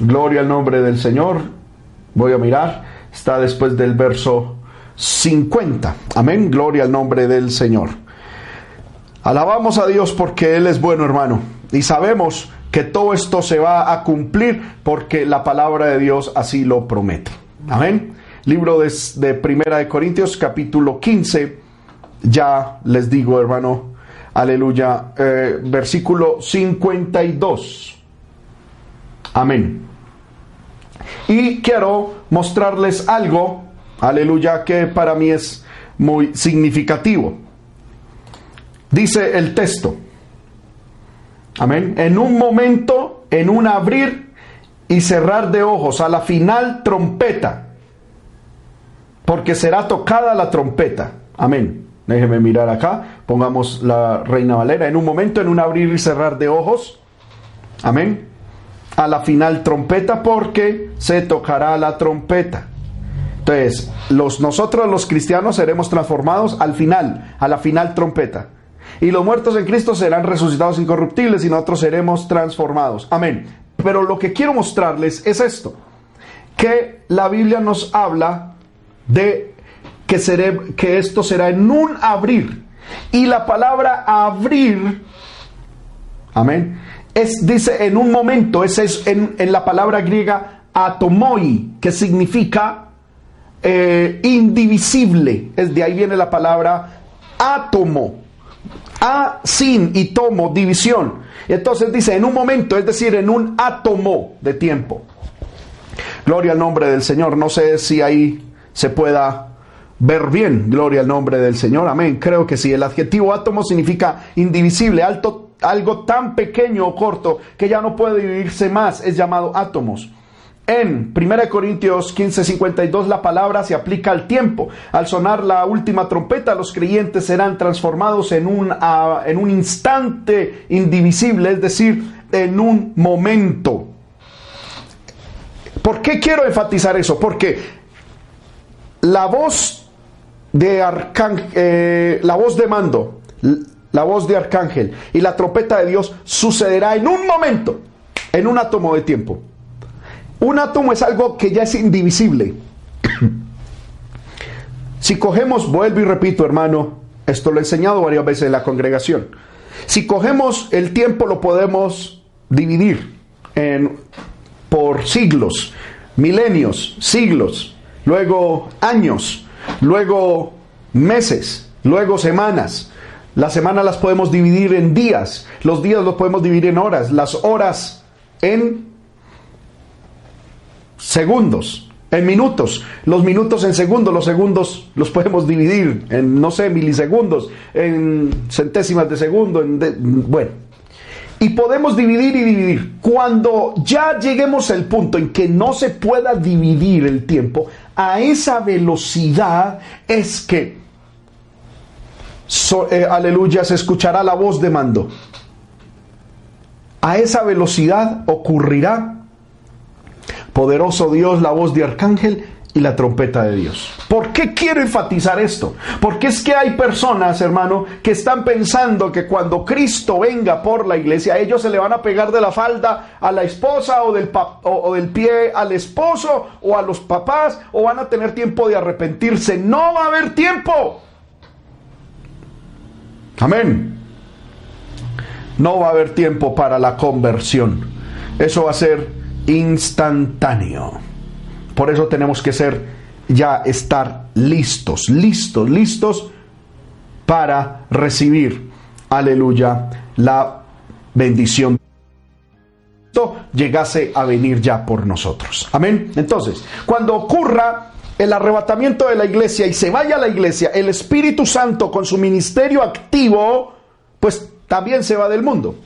Gloria al nombre del Señor. Voy a mirar. Está después del verso 50. Amén. Gloria al nombre del Señor. Alabamos a Dios porque Él es bueno, hermano. Y sabemos que todo esto se va a cumplir porque la palabra de Dios así lo promete. Amén. Libro de, de Primera de Corintios, capítulo 15. Ya les digo, hermano. Aleluya. eh, versículo 52. Amén. Y quiero mostrarles algo, aleluya, que para mí es muy significativo. Dice el texto, amén, en un momento, en un abrir y cerrar de ojos, a la final trompeta, porque será tocada la trompeta, amén. Déjeme mirar acá, pongamos la Reina Valera, en un momento, en un abrir y cerrar de ojos, amén. A la final trompeta porque se tocará la trompeta. Entonces, los, nosotros los cristianos seremos transformados al final, a la final trompeta. Y los muertos en Cristo serán resucitados incorruptibles y nosotros seremos transformados. Amén. Pero lo que quiero mostrarles es esto, que la Biblia nos habla de que, que esto será en un abrir. Y la palabra abrir Amén. Es, dice en un momento, es en, en la palabra griega atomoi, que significa eh, indivisible. Es de ahí viene la palabra átomo. A sin y tomo, división. Entonces dice en un momento, es decir, en un átomo de tiempo. Gloria al nombre del Señor. No sé si ahí se pueda ver bien. Gloria al nombre del Señor. Amén. Creo que sí. El adjetivo átomo significa indivisible, alto, algo tan pequeño o corto que ya no puede dividirse más. Es llamado átomos. En 1 Corintios 15:52 la palabra se aplica al tiempo. Al sonar la última trompeta, los creyentes serán transformados en un, en un instante indivisible, es decir, en un momento. ¿Por qué quiero enfatizar eso? Porque la voz de arcángel, la voz de mando, la voz de arcángel y la trompeta de Dios sucederá en un momento, en un átomo de tiempo. Un átomo es algo que ya es indivisible. si cogemos, vuelvo y repito, hermano, esto lo he enseñado varias veces en la congregación. Si cogemos el tiempo lo podemos dividir en por siglos, milenios, siglos, luego años, luego meses, luego semanas. Las semanas las podemos dividir en días, los días los podemos dividir en horas, las horas en segundos, en minutos, los minutos en segundos, los segundos los podemos dividir en, no sé, milisegundos, en centésimas de segundo, en bueno. Y podemos dividir y dividir. Cuando ya lleguemos al punto en que no se pueda dividir el tiempo, a esa velocidad es que eh, aleluya, se escuchará la voz de mando. A esa velocidad ocurrirá, poderoso Dios, la voz de arcángel y la trompeta de Dios. ¿Por qué quiero enfatizar esto? Porque es que hay personas, hermano, que están pensando que cuando Cristo venga por la iglesia, ellos se le van a pegar de la falda a la esposa o del, o del pie al esposo o a los papás o van a tener tiempo de arrepentirse. No va a haber tiempo. Amén. No va a haber tiempo para la conversión. Eso va a ser instantáneo. Por eso tenemos que ser ya estar listos, listos, listos para recibir, aleluya, la bendición. Esto llegase a venir ya por nosotros. Amén. Entonces, cuando ocurra el arrebatamiento de la iglesia y se vaya a la iglesia, el Espíritu Santo con su ministerio activo, pues también se va del mundo.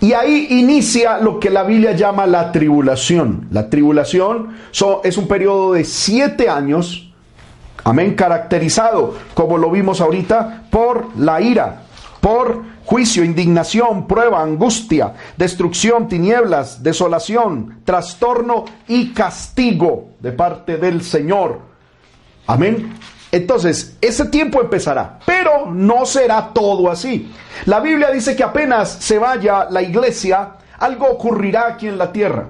Y ahí inicia lo que la Biblia llama la tribulación. La tribulación es un periodo de siete años, amén, caracterizado, como lo vimos ahorita, por la ira, por juicio, indignación, prueba, angustia, destrucción, tinieblas, desolación, trastorno y castigo de parte del Señor. Amén. Entonces, ese tiempo empezará, pero no será todo así. La Biblia dice que apenas se vaya la iglesia, algo ocurrirá aquí en la tierra.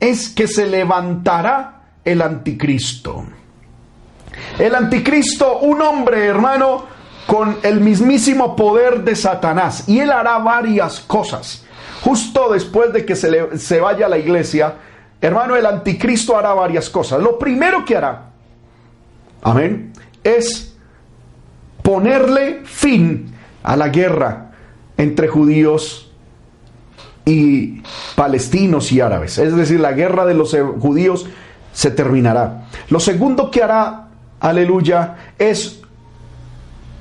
Es que se levantará el anticristo. El anticristo, un hombre, hermano, con el mismísimo poder de Satanás. Y él hará varias cosas. Justo después de que se, se vaya la iglesia, hermano, el anticristo hará varias cosas. Lo primero que hará, amén, es ponerle fin a la guerra entre judíos y palestinos y árabes. Es decir, la guerra de los eh, judíos se terminará. Lo segundo que hará, aleluya, es,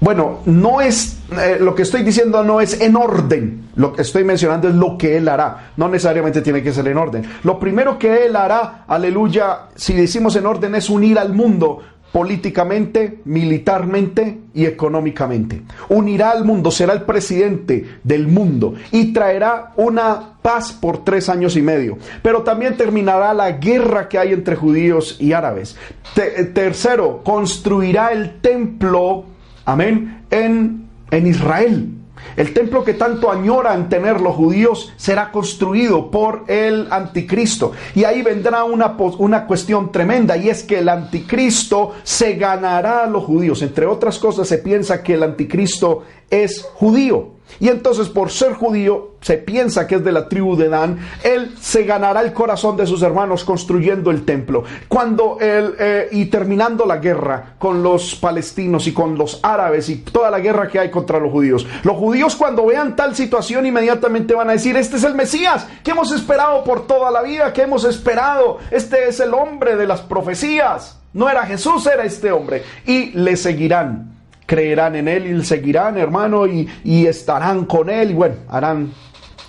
bueno, no es, eh, lo que estoy diciendo no es en orden. Lo que estoy mencionando es lo que él hará. No necesariamente tiene que ser en orden. Lo primero que él hará, aleluya, si decimos en orden, es unir al mundo políticamente, militarmente y económicamente. Unirá al mundo, será el presidente del mundo y traerá una paz por tres años y medio. Pero también terminará la guerra que hay entre judíos y árabes. Te- tercero, construirá el templo, amén, en, en Israel. El templo que tanto añoran tener los judíos será construido por el anticristo. Y ahí vendrá una, una cuestión tremenda y es que el anticristo se ganará a los judíos. Entre otras cosas se piensa que el anticristo es judío. Y entonces por ser judío se piensa que es de la tribu de Dan, él se ganará el corazón de sus hermanos construyendo el templo. Cuando él, eh, y terminando la guerra con los palestinos y con los árabes y toda la guerra que hay contra los judíos. Los judíos cuando vean tal situación inmediatamente van a decir, este es el Mesías que hemos esperado por toda la vida, que hemos esperado, este es el hombre de las profecías. No era Jesús, era este hombre. Y le seguirán creerán en él y seguirán, hermano, y, y estarán con él, y bueno, harán,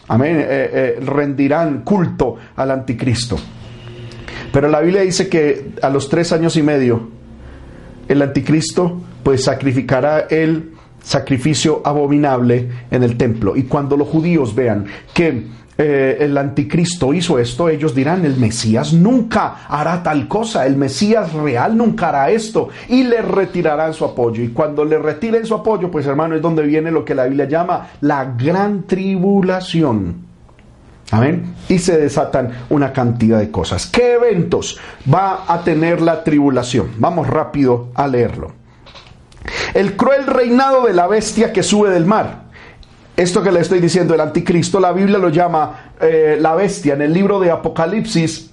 amén, eh, eh, rendirán culto al anticristo. Pero la Biblia dice que a los tres años y medio, el anticristo, pues sacrificará el sacrificio abominable en el templo. Y cuando los judíos vean que eh, el anticristo hizo esto, ellos dirán, el Mesías nunca hará tal cosa, el Mesías real nunca hará esto, y le retirarán su apoyo. Y cuando le retiren su apoyo, pues hermano, es donde viene lo que la Biblia llama la gran tribulación. Amén. Y se desatan una cantidad de cosas. ¿Qué eventos va a tener la tribulación? Vamos rápido a leerlo. El cruel reinado de la bestia que sube del mar. Esto que le estoy diciendo, el anticristo, la Biblia lo llama eh, la bestia. En el libro de Apocalipsis,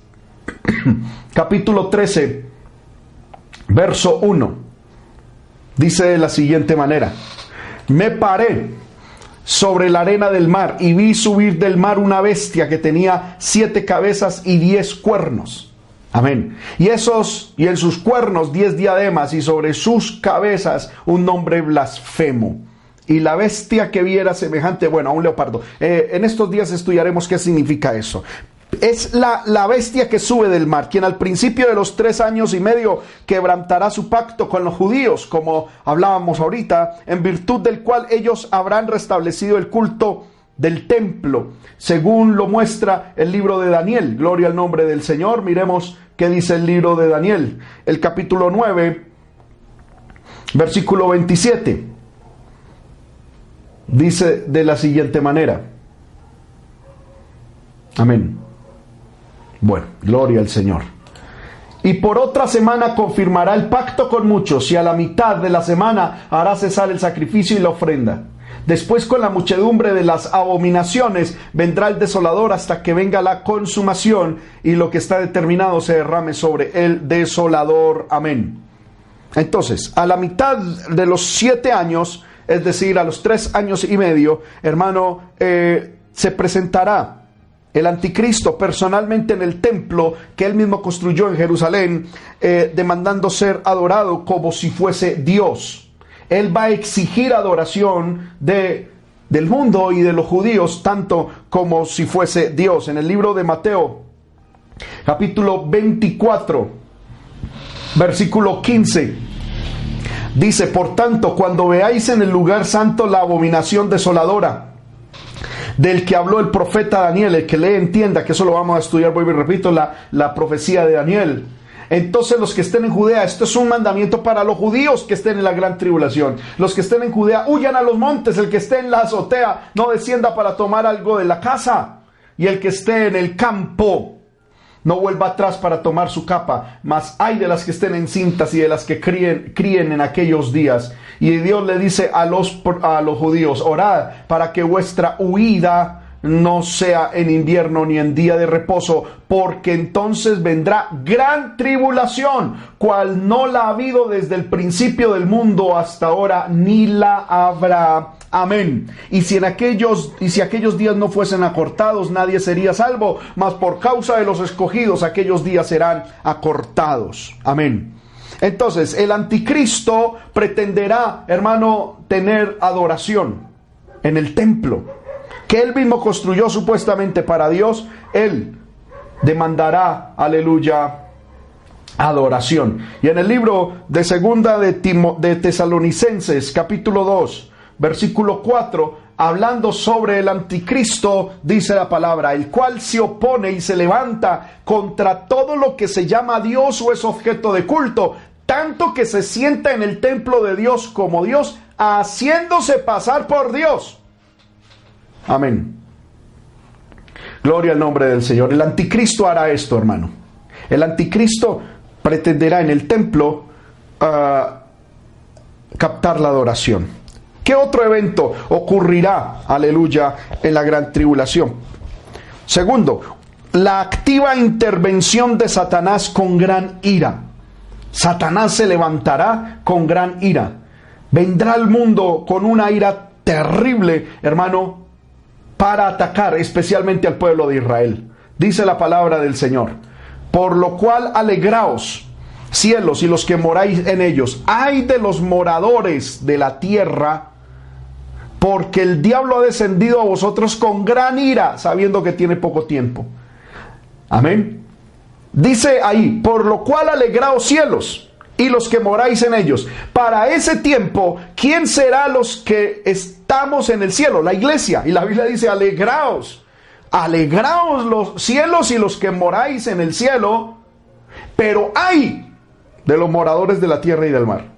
capítulo 13, verso 1, dice de la siguiente manera, me paré sobre la arena del mar y vi subir del mar una bestia que tenía siete cabezas y diez cuernos. Amén. Y esos, y en sus cuernos diez diademas y sobre sus cabezas un nombre blasfemo. Y la bestia que viera semejante, bueno, a un leopardo. Eh, en estos días estudiaremos qué significa eso. es la, la, bestia que sube del mar, quien al principio de los tres años y medio quebrantará su pacto con los judíos, como hablábamos ahorita, en virtud del cual ellos habrán restablecido el culto del templo, según lo muestra el libro de Daniel. Gloria al nombre del Señor. Miremos qué dice el libro de Daniel, el capítulo 9, versículo 27. Dice de la siguiente manera. Amén. Bueno, gloria al Señor. Y por otra semana confirmará el pacto con muchos y a la mitad de la semana hará cesar el sacrificio y la ofrenda. Después con la muchedumbre de las abominaciones vendrá el desolador hasta que venga la consumación y lo que está determinado se derrame sobre el desolador. Amén. Entonces, a la mitad de los siete años, es decir, a los tres años y medio, hermano, eh, se presentará el anticristo personalmente en el templo que él mismo construyó en Jerusalén, eh, demandando ser adorado como si fuese Dios. Él va a exigir adoración de, del mundo y de los judíos tanto como si fuese Dios. En el libro de Mateo, capítulo 24, versículo 15. Dice, por tanto, cuando veáis en el lugar santo la abominación desoladora, del que habló el profeta Daniel, el que le entienda, que eso lo vamos a estudiar, vuelvo y repito, la, la profecía de Daniel. Entonces los que estén en Judea, esto es un mandamiento para los judíos que estén en la gran tribulación. Los que estén en Judea, huyan a los montes. El que esté en la azotea, no descienda para tomar algo de la casa. Y el que esté en el campo, no vuelva atrás para tomar su capa, mas hay de las que estén encintas y de las que críen, críen en aquellos días. Y Dios le dice a los, a los judíos, orad para que vuestra huida no sea en invierno ni en día de reposo, porque entonces vendrá gran tribulación, cual no la ha habido desde el principio del mundo hasta ahora, ni la habrá. Amén. Y si en aquellos y si aquellos días no fuesen acortados, nadie sería salvo, mas por causa de los escogidos aquellos días serán acortados. Amén. Entonces, el anticristo pretenderá, hermano, tener adoración en el templo que él mismo construyó supuestamente para Dios, él demandará, aleluya, adoración. Y en el libro de segunda de, de Tesalonicenses, capítulo 2, versículo 4, hablando sobre el anticristo, dice la palabra, el cual se opone y se levanta contra todo lo que se llama Dios o es objeto de culto, tanto que se sienta en el templo de Dios como Dios, haciéndose pasar por Dios. Amén. Gloria al nombre del Señor. El anticristo hará esto, hermano. El anticristo pretenderá en el templo ah, captar la adoración. ¿Qué otro evento ocurrirá, aleluya, en la gran tribulación? Segundo, la activa intervención de Satanás con gran ira. Satanás se levantará con gran ira. Vendrá al mundo con una ira terrible, hermano, para atacar especialmente al pueblo de Israel. Dice la palabra del Señor. Por lo cual alegraos, cielos y los que moráis en ellos. Ay de los moradores de la tierra, porque el diablo ha descendido a vosotros con gran ira, sabiendo que tiene poco tiempo. Amén. Dice ahí, por lo cual alegraos cielos y los que moráis en ellos. Para ese tiempo, ¿quién será los que estamos en el cielo? La iglesia. Y la Biblia dice, alegraos, alegraos los cielos y los que moráis en el cielo, pero hay de los moradores de la tierra y del mar.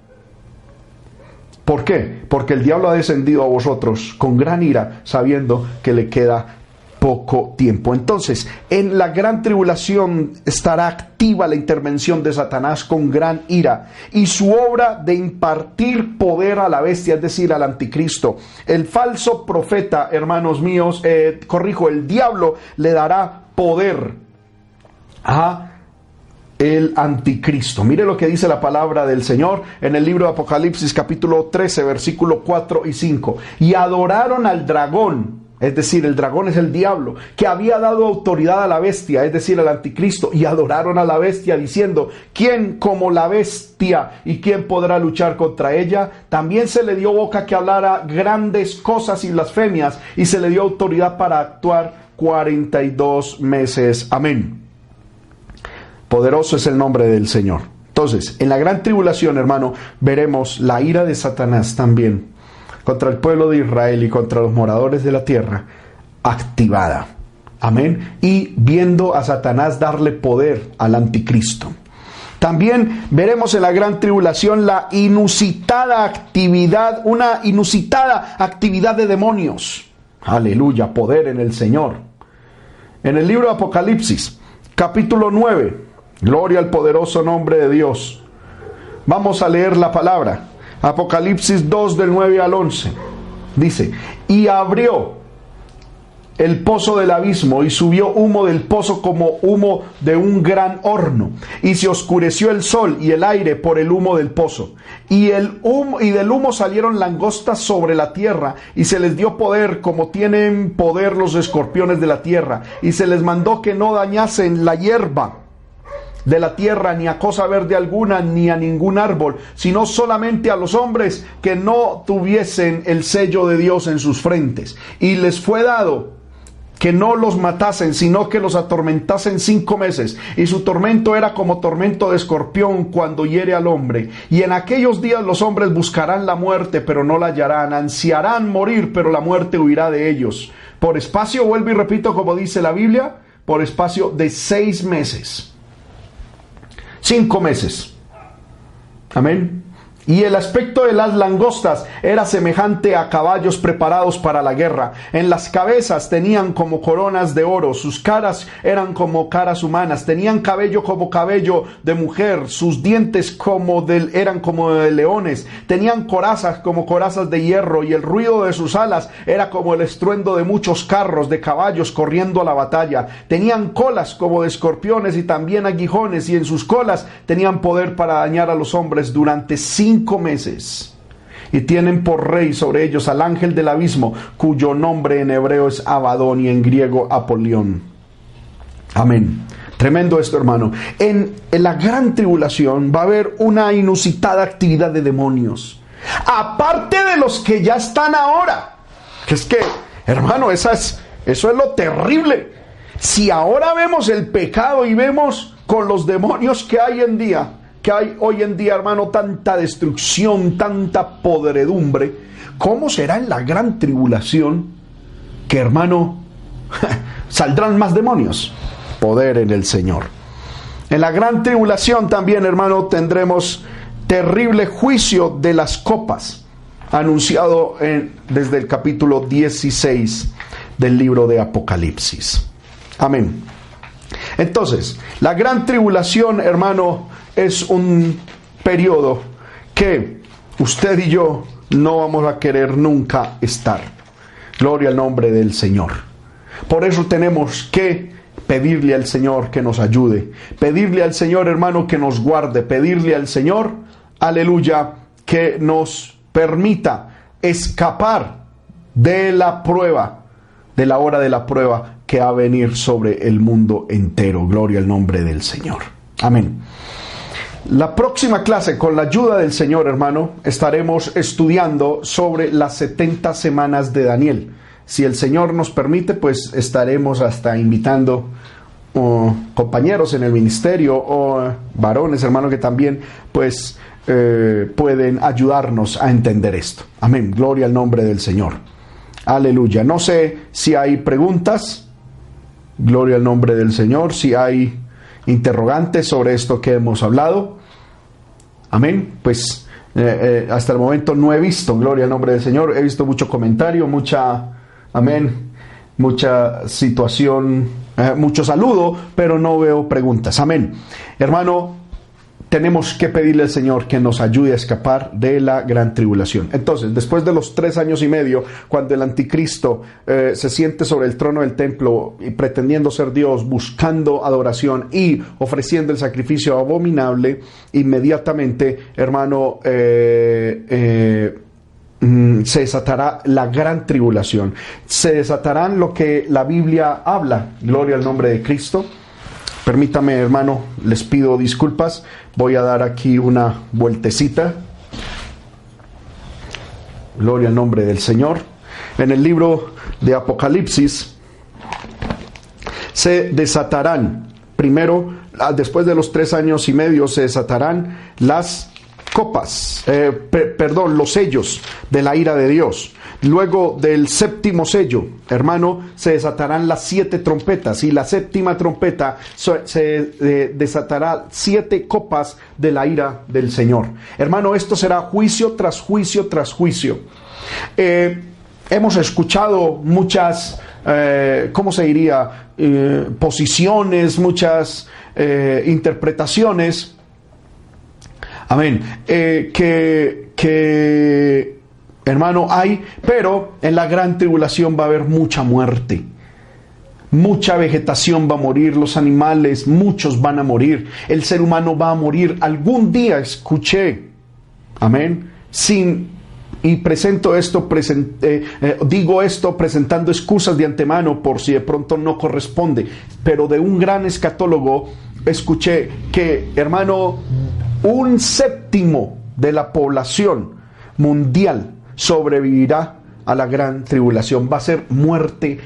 ¿Por qué? Porque el diablo ha descendido a vosotros con gran ira, sabiendo que le queda poco tiempo. Entonces, en la gran tribulación estará activa la intervención de Satanás con gran ira y su obra de impartir poder a la bestia, es decir, al anticristo. El falso profeta, hermanos míos, eh, corrijo, el diablo le dará poder a el anticristo. Mire lo que dice la palabra del Señor en el libro de Apocalipsis capítulo 13 versículo 4 y 5. Y adoraron al dragón es decir, el dragón es el diablo, que había dado autoridad a la bestia, es decir, al anticristo, y adoraron a la bestia diciendo, ¿quién como la bestia y quién podrá luchar contra ella? También se le dio boca que hablara grandes cosas y blasfemias, y se le dio autoridad para actuar 42 meses. Amén. Poderoso es el nombre del Señor. Entonces, en la gran tribulación, hermano, veremos la ira de Satanás también contra el pueblo de Israel y contra los moradores de la tierra activada. Amén. Y viendo a Satanás darle poder al anticristo. También veremos en la gran tribulación la inusitada actividad, una inusitada actividad de demonios. Aleluya, poder en el Señor. En el libro de Apocalipsis, capítulo 9, gloria al poderoso nombre de Dios. Vamos a leer la palabra. Apocalipsis 2 del 9 al 11. Dice, y abrió el pozo del abismo y subió humo del pozo como humo de un gran horno. Y se oscureció el sol y el aire por el humo del pozo. Y el humo y del humo salieron langostas sobre la tierra y se les dio poder como tienen poder los escorpiones de la tierra. Y se les mandó que no dañasen la hierba de la tierra, ni a cosa verde alguna, ni a ningún árbol, sino solamente a los hombres que no tuviesen el sello de Dios en sus frentes. Y les fue dado que no los matasen, sino que los atormentasen cinco meses. Y su tormento era como tormento de escorpión cuando hiere al hombre. Y en aquellos días los hombres buscarán la muerte, pero no la hallarán. Ansiarán morir, pero la muerte huirá de ellos. Por espacio, vuelvo y repito como dice la Biblia, por espacio de seis meses. Cinco meses. Amén. Y el aspecto de las langostas era semejante a caballos preparados para la guerra. En las cabezas tenían como coronas de oro, sus caras eran como caras humanas, tenían cabello como cabello de mujer, sus dientes como del, eran como de leones, tenían corazas como corazas de hierro y el ruido de sus alas era como el estruendo de muchos carros de caballos corriendo a la batalla. Tenían colas como de escorpiones y también aguijones y en sus colas tenían poder para dañar a los hombres durante cinco meses. Y tienen por rey sobre ellos al ángel del abismo, cuyo nombre en hebreo es Abadón y en griego Apolión. Amén. Tremendo esto, hermano. En, la gran tribulación va a haber una inusitada actividad de demonios. Aparte de los que ya están ahora. Es que, hermano, esa es, eso es lo terrible. Si ahora vemos el pecado y vemos con los demonios que hay en día, que hay hoy en día, hermano, tanta destrucción, tanta podredumbre, ¿cómo será en la gran tribulación que, hermano, saldrán más demonios? Poder en el Señor. En la gran tribulación también, hermano, tendremos terrible juicio de las copas, anunciado desde el capítulo 16 del libro de Apocalipsis. Amén. Entonces, la gran tribulación, hermano, es un periodo que usted y yo no vamos a querer nunca estar. Gloria al nombre del Señor. Por eso tenemos que pedirle al Señor que nos ayude, pedirle al Señor hermano que nos guarde, pedirle al Señor, aleluya, que nos permita escapar de la prueba, de la hora de la prueba que va a venir sobre el mundo entero. Gloria al nombre del Señor. Amén. La próxima clase, con la ayuda del Señor, hermano, estaremos estudiando sobre las 70 semanas de Daniel. Si el Señor nos permite, pues estaremos hasta invitando compañeros en el ministerio o varones, hermano, que también, pues, eh, pueden ayudarnos a entender esto. Amén. Gloria al nombre del Señor. Aleluya. No sé si hay preguntas. Gloria al nombre del Señor. Si hay interrogantes sobre esto que hemos hablado. Amén. Pues eh, eh, hasta el momento no he visto, gloria al nombre del Señor, he visto mucho comentario, mucha, amén, mucha situación, eh, mucho saludo, pero no veo preguntas. Amén. Hermano, tenemos que pedirle al Señor que nos ayude a escapar de la gran tribulación. Entonces, después de los tres años y medio, cuando el anticristo eh, se siente sobre el trono del templo y pretendiendo ser Dios, buscando adoración y ofreciendo el sacrificio abominable, inmediatamente, hermano, eh, eh, mm, se desatará la gran tribulación. Se desatarán lo que la Biblia habla. Gloria al nombre de Cristo Permítame, hermano, les pido disculpas. Voy a dar aquí una vueltecita. Gloria al nombre del Señor. En el libro de Apocalipsis, se desatarán. Primero, ah, después de los tres años y medio, se desatarán las copas, eh, perdón, los sellos de la ira de Dios. Luego del séptimo sello, hermano, se desatarán las siete trompetas y la séptima trompeta se eh, desatará siete copas de la ira del Señor. Hermano, esto será juicio tras juicio tras juicio. Eh, hemos escuchado muchas, ¿cómo se diría? posiciones, muchas interpretaciones Amén. Eh, que, que, hermano, hay, pero en la gran tribulación va a haber mucha muerte. Mucha vegetación va a morir, los animales, muchos van a morir, el ser humano va a morir. Algún día escuché, amén, sin y presento esto, eh, eh, digo esto presentando excusas de antemano por si de pronto no corresponde, pero de un gran escatólogo escuché que, hermano, un séptimo de la población mundial sobrevivirá a la gran tribulación. Va a ser muerte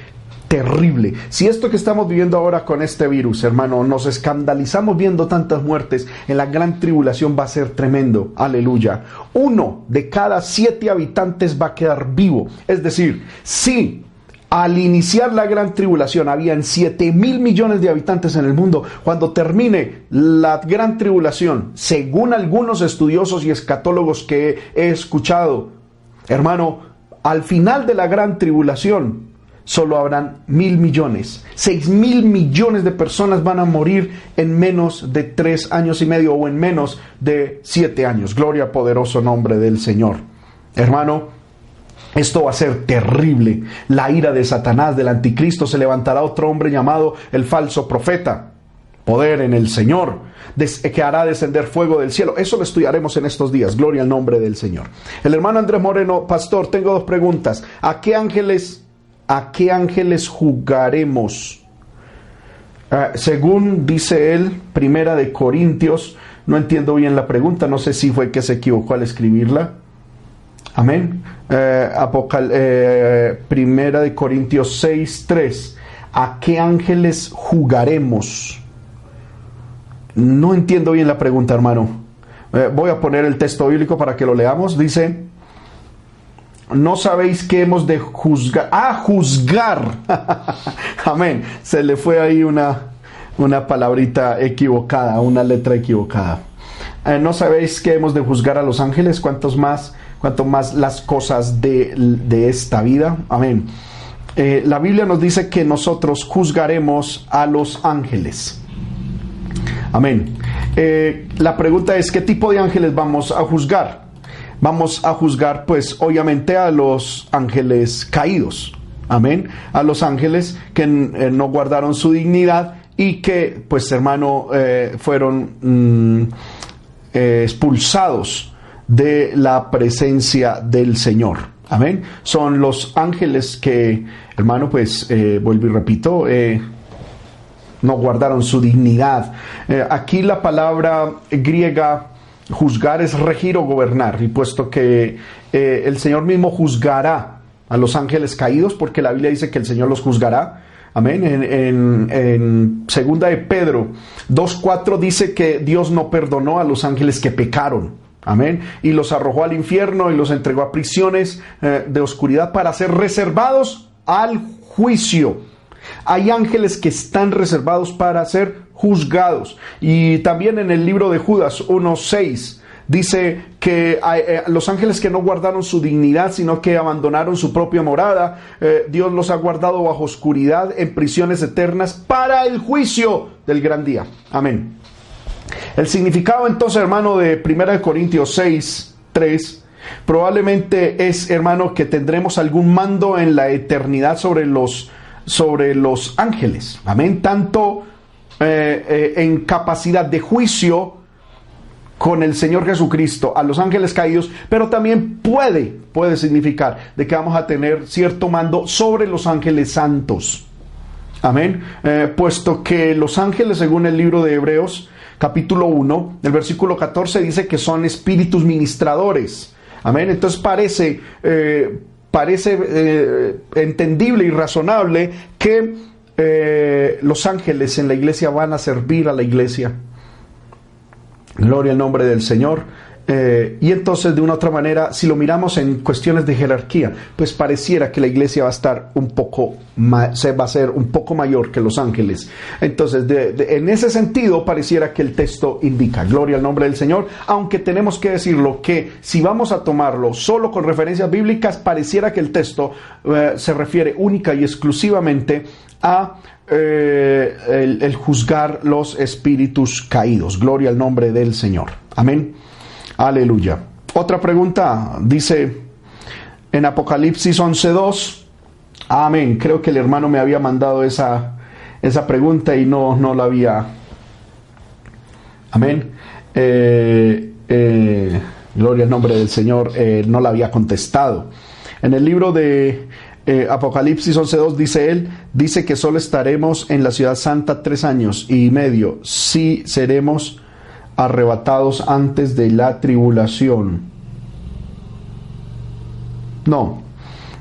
terrible. Si esto que estamos viviendo ahora con este virus, hermano, nos escandalizamos viendo tantas muertes, en la gran tribulación va a ser tremendo. Aleluya. Uno de cada siete habitantes va a quedar vivo. Es decir, si al iniciar la gran tribulación, habían 7 mil millones de habitantes en el mundo. Cuando termine la gran tribulación, según algunos estudiosos y escatólogos que he escuchado, hermano, al final de la gran tribulación, solo habrán mil millones. Seis mil millones de personas van a morir en menos de tres años y medio o en menos de siete años. Gloria poderoso nombre del Señor. Hermano, esto va a ser terrible. La ira de Satanás, del anticristo, se levantará otro hombre llamado el falso profeta. Poder en el Señor, que hará descender fuego del cielo. Eso lo estudiaremos en estos días. Gloria al nombre del Señor. El hermano Andrés Moreno, pastor, tengo dos preguntas. ¿A qué ángeles, a qué ángeles jugaremos? Ah, según dice él, primera de Corintios, no entiendo bien la pregunta, no sé si fue que se equivocó al escribirla. Amén. Eh, eh, primera de Corintios 6, 3. ¿A qué ángeles jugaremos? No entiendo bien la pregunta, hermano. Eh, voy a poner el texto bíblico para que lo leamos. Dice, no sabéis que hemos de juzgar. Ah, juzgar. Amén. Se le fue ahí una, una palabrita equivocada, una letra equivocada. no sabéis que hemos de juzgar a los ángeles, ¿cuántos más cuanto más las cosas de, esta vida. Amén. Eh, la Biblia nos dice que nosotros juzgaremos a los ángeles. Amén. Eh, la pregunta es, ¿qué tipo de ángeles vamos a juzgar? Vamos a juzgar, pues, obviamente a los ángeles caídos. Amén. A los ángeles que eh, no guardaron su dignidad y que, pues, hermano, fueron mm, expulsados de la presencia del Señor. Amén. Son los ángeles que, hermano, pues eh, vuelvo y repito, eh, no guardaron su dignidad. Eh, aquí la palabra griega juzgar es regir o gobernar, y puesto que el Señor mismo juzgará a los ángeles caídos, porque la Biblia dice que el Señor los juzgará. Amén. En, en, segunda de Pedro 2.4 dice que Dios no perdonó a los ángeles que pecaron. Amén. Y los arrojó al infierno y los entregó a prisiones eh, de oscuridad para ser reservados al juicio. Hay ángeles que están reservados para ser juzgados. Y también en el libro de Judas 1.6 dice que eh, los ángeles que no guardaron su dignidad, sino que abandonaron su propia morada, eh, Dios los ha guardado bajo oscuridad en prisiones eternas para el juicio del gran día. Amén. El significado entonces, hermano, de 1 Corintios 6, 3, probablemente es, hermano, que tendremos algún mando en la eternidad sobre los, sobre los ángeles. Amén. Tanto eh, eh, en capacidad de juicio con el Señor Jesucristo a los ángeles caídos, pero también puede, puede significar de que vamos a tener cierto mando sobre los ángeles santos. Amén. Eh, puesto que los ángeles, según el libro de Hebreos, capítulo 1, el versículo 14 dice que son espíritus ministradores. Amén. Entonces parece, eh, parece eh, entendible y razonable que eh, los ángeles en la iglesia van a servir a la iglesia. Gloria al nombre del Señor. Eh, y entonces, de una otra manera, si lo miramos en cuestiones de jerarquía, pues pareciera que la iglesia va a estar un poco, se va a ser un poco mayor que los ángeles. Entonces, en ese sentido, pareciera que el texto indica, gloria al nombre del Señor, aunque tenemos que decirlo que si vamos a tomarlo solo con referencias bíblicas, pareciera que el texto eh, se refiere única y exclusivamente a eh, el juzgar los espíritus caídos. Gloria al nombre del Señor. Amén. Aleluya. Otra pregunta, dice en Apocalipsis 11.2. Amén. Creo que el hermano me había mandado esa, esa pregunta y no, no la había. Amén. Eh, eh, gloria al nombre del Señor. Eh, no la había contestado. En el libro de Apocalipsis 11.2 dice él, dice que solo estaremos en la ciudad santa tres años y medio. Si seremos arrebatados antes de la tribulación. No,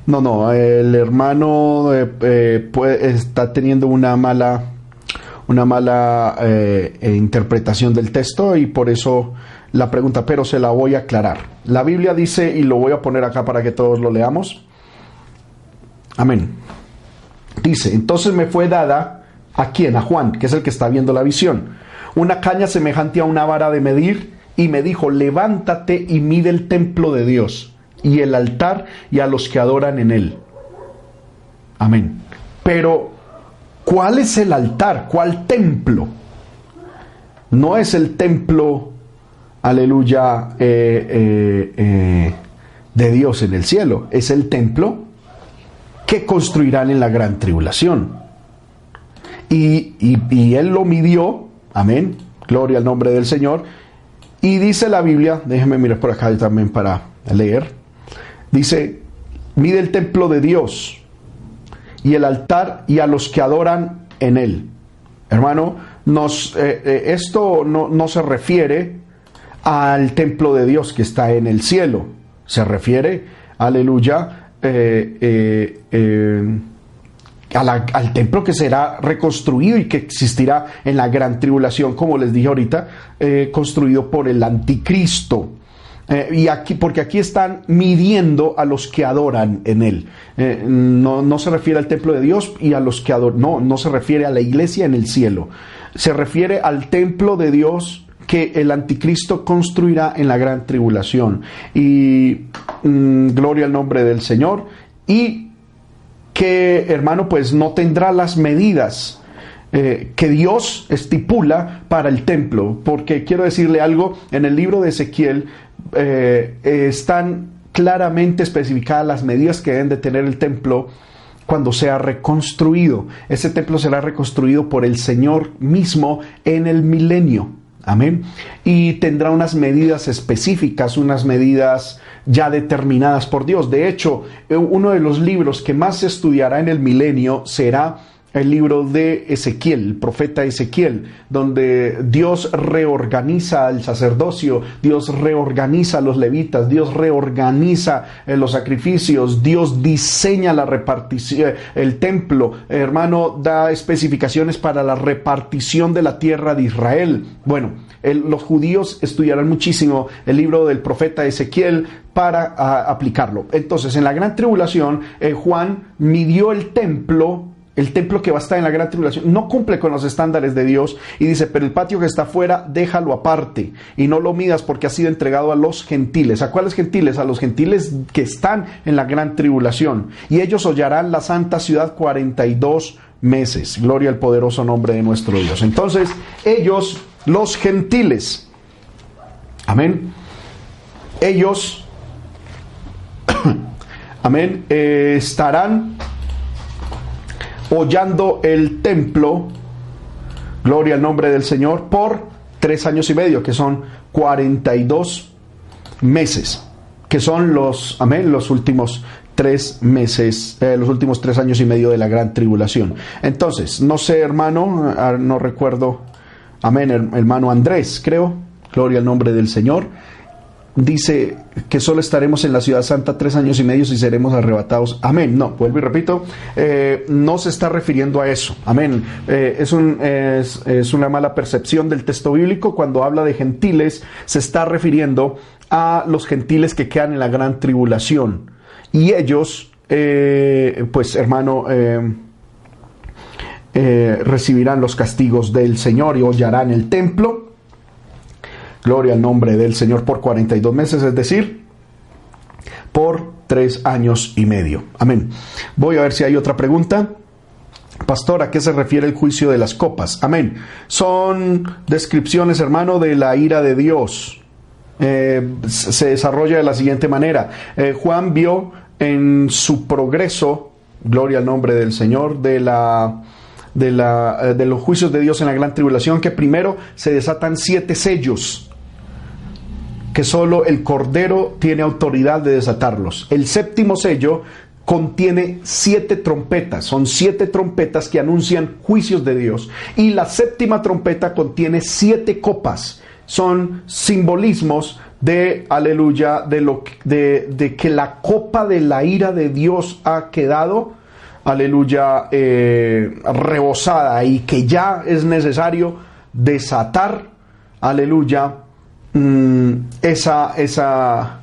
no, no, el hermano eh, eh, está teniendo una mala, una mala eh, interpretación del texto y por eso la pregunta, pero se la voy a aclarar. La Biblia dice, y lo voy a poner acá para que todos lo leamos. Amén. Dice, entonces me fue dada a quién, a Juan, que es el que está viendo la visión una caña semejante a una vara de medir, y me dijo, levántate y mide el templo de Dios, y el altar y a los que adoran en él. Amén. Pero, ¿cuál es el altar? ¿Cuál templo? No es el templo, aleluya, eh, eh, eh, de Dios en el cielo, es el templo que construirán en la gran tribulación. Y, y él lo midió Amén. Gloria al nombre del Señor. Y dice la Biblia, déjenme mirar por acá también para leer. Dice, mide el templo de Dios y el altar y a los que adoran en él. Hermano, eh, eh, esto no, se refiere al templo de Dios que está en el cielo. Se refiere, aleluya, eh, al templo que será reconstruido y que existirá en la gran tribulación, como les dije ahorita, eh, construido por el anticristo. Eh, y aquí, porque aquí están midiendo a los que adoran en él. Eh, no, no, se refiere al templo de Dios y a los que adoran. No, no se refiere a la iglesia en el cielo. Se refiere al templo de Dios que el anticristo construirá en la gran tribulación. Y mm, gloria al nombre del Señor. Y que, hermano, pues no tendrá las medidas eh, que Dios estipula para el templo. Porque quiero decirle algo, en el libro de Ezequiel eh, están claramente especificadas las medidas que deben de tener el templo cuando sea reconstruido. Ese templo será reconstruido por el Señor mismo en el milenio. Amén. Y tendrá unas medidas específicas, unas medidas ya determinadas por Dios. De hecho, eh, uno de los libros que más se estudiará en el milenio será el libro de Ezequiel, el profeta Ezequiel, donde Dios reorganiza al sacerdocio, Dios reorganiza los levitas, Dios reorganiza eh, los sacrificios, Dios diseña la repartición, el templo, hermano, da especificaciones para la repartición de la tierra de Israel. Bueno, los judíos estudiarán muchísimo el libro del profeta Ezequiel para aplicarlo. Entonces, en la gran tribulación, eh, Juan midió el templo el templo que va a estar en la gran tribulación, no cumple con los estándares de Dios y dice, pero el patio que está afuera, déjalo aparte y no lo midas porque ha sido entregado a los gentiles. ¿A cuáles gentiles? A los gentiles que están en la gran tribulación. Y ellos hollarán la santa ciudad 42 meses. Gloria al poderoso nombre de nuestro Dios. Entonces, ellos, los gentiles, amén, ellos, amén, eh, estarán hollando el templo, gloria al nombre del Señor, por tres años y medio, que son 42 meses, que son los, amén, los últimos tres meses, eh, los últimos tres años y medio de la gran tribulación. Entonces, no sé, hermano, ah, no recuerdo, amén, hermano Andrés, creo, gloria al nombre del Señor. Dice que solo estaremos en la ciudad santa tres años y medio y seremos arrebatados. Amén. No, vuelvo y repito, eh, no se está refiriendo a eso. Amén. Eh, es, un, es, una mala percepción del texto bíblico. Cuando habla de gentiles, se está refiriendo a los gentiles que quedan en la gran tribulación. Y ellos, eh, pues hermano, recibirán los castigos del Señor y hollarán el templo. Gloria al nombre del Señor por 42 meses, es decir, por tres años y medio. Amén. Voy a ver si hay otra pregunta. Pastor, ¿a qué se refiere el juicio de las copas? Amén. Son descripciones, hermano, de la ira de Dios. Eh, se desarrolla de la siguiente manera. Eh, Juan vio en su progreso, gloria al nombre del Señor, de la de, la, eh, de los juicios de Dios en la gran tribulación, que primero se desatan siete sellos, que solo el Cordero tiene autoridad de desatarlos. El séptimo sello contiene siete trompetas, son siete trompetas que anuncian juicios de Dios. Y la séptima trompeta contiene siete copas, son simbolismos de, aleluya, de, lo, de, de que la copa de la ira de Dios ha quedado aleluya, eh, rebosada y que ya es necesario desatar, aleluya, mm, esa, esa,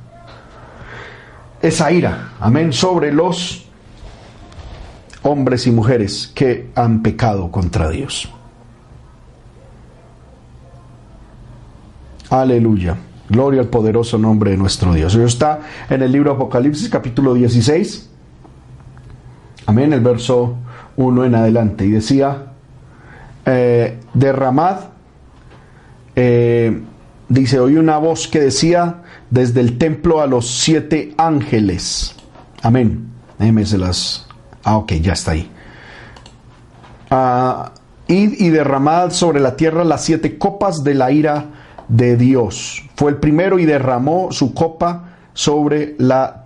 esa ira, amén, sobre los hombres y mujeres que han pecado contra Dios. Aleluya. Gloria al poderoso nombre de nuestro Dios. Eso está en el libro Apocalipsis capítulo 16 Amén, el verso 1 en adelante. Y decía, eh, derramad, eh, dice, oí una voz que decía, desde el templo a los siete ángeles. Amén. Déjeme se las... Ah, ok, ya está ahí. Ah, id y derramad sobre la tierra las siete copas de la ira de Dios. Fue el primero y derramó su copa sobre la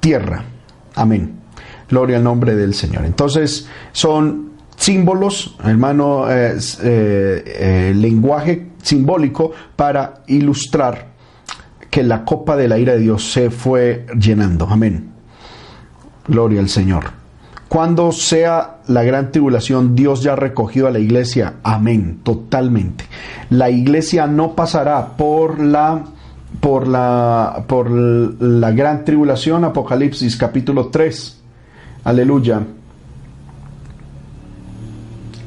tierra. Amén. Gloria al nombre del Señor. Entonces, son símbolos, hermano, eh, eh, lenguaje simbólico para ilustrar que la copa de la ira de Dios se fue llenando. Amén. Gloria al Señor. Cuando sea la gran tribulación, Dios ya ha recogido a la iglesia. Amén, totalmente. La iglesia no pasará por la por la por la gran tribulación, Apocalipsis capítulo 3 Aleluya.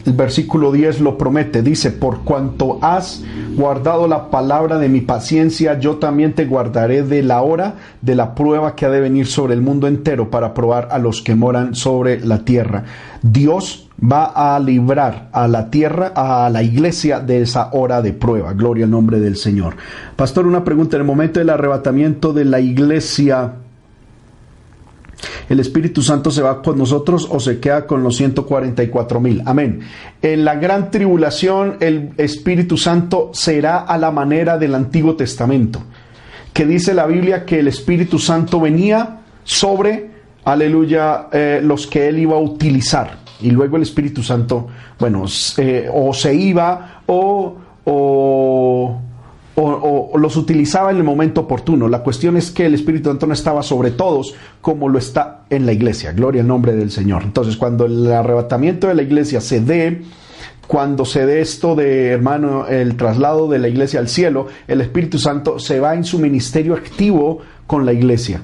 El versículo 10 lo promete, dice, por cuanto has guardado la palabra de mi paciencia, yo también te guardaré de la hora de la prueba que ha de venir sobre el mundo entero para probar a los que moran sobre la tierra. Dios va a librar a la tierra, a la iglesia de esa hora de prueba. Gloria al nombre del Señor. Pastor, una pregunta. En el momento del arrebatamiento de la iglesia, ¿El Espíritu Santo se va con nosotros o se queda con los 144 mil? Amén. En la gran tribulación el Espíritu Santo será a la manera del Antiguo Testamento, que dice la Biblia que el Espíritu Santo venía sobre, aleluya, eh, los que él iba a utilizar. Y luego el Espíritu Santo, bueno, eh, o se iba o, o o, los utilizaba en el momento oportuno. La cuestión es que el Espíritu Santo no estaba sobre todos como lo está en la iglesia. Gloria al nombre del Señor. Entonces, cuando el arrebatamiento de la iglesia se dé, cuando se dé esto de, hermano, el traslado de la iglesia al cielo, el Espíritu Santo se va en su ministerio activo con la iglesia.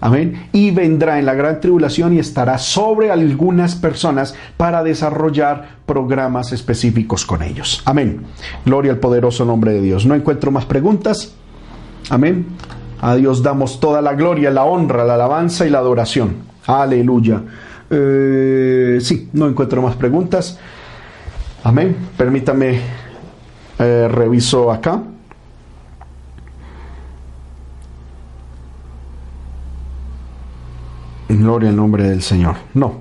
Amén. Y vendrá en la gran tribulación y estará sobre algunas personas para desarrollar programas específicos con ellos. Amén. Gloria al poderoso nombre de Dios. No encuentro más preguntas. Amén. A Dios damos toda la gloria, la honra, la alabanza y la adoración. Aleluya. Eh, sí, no encuentro más preguntas. Amén. Permítame, eh, reviso acá. Gloria al nombre del Señor. No,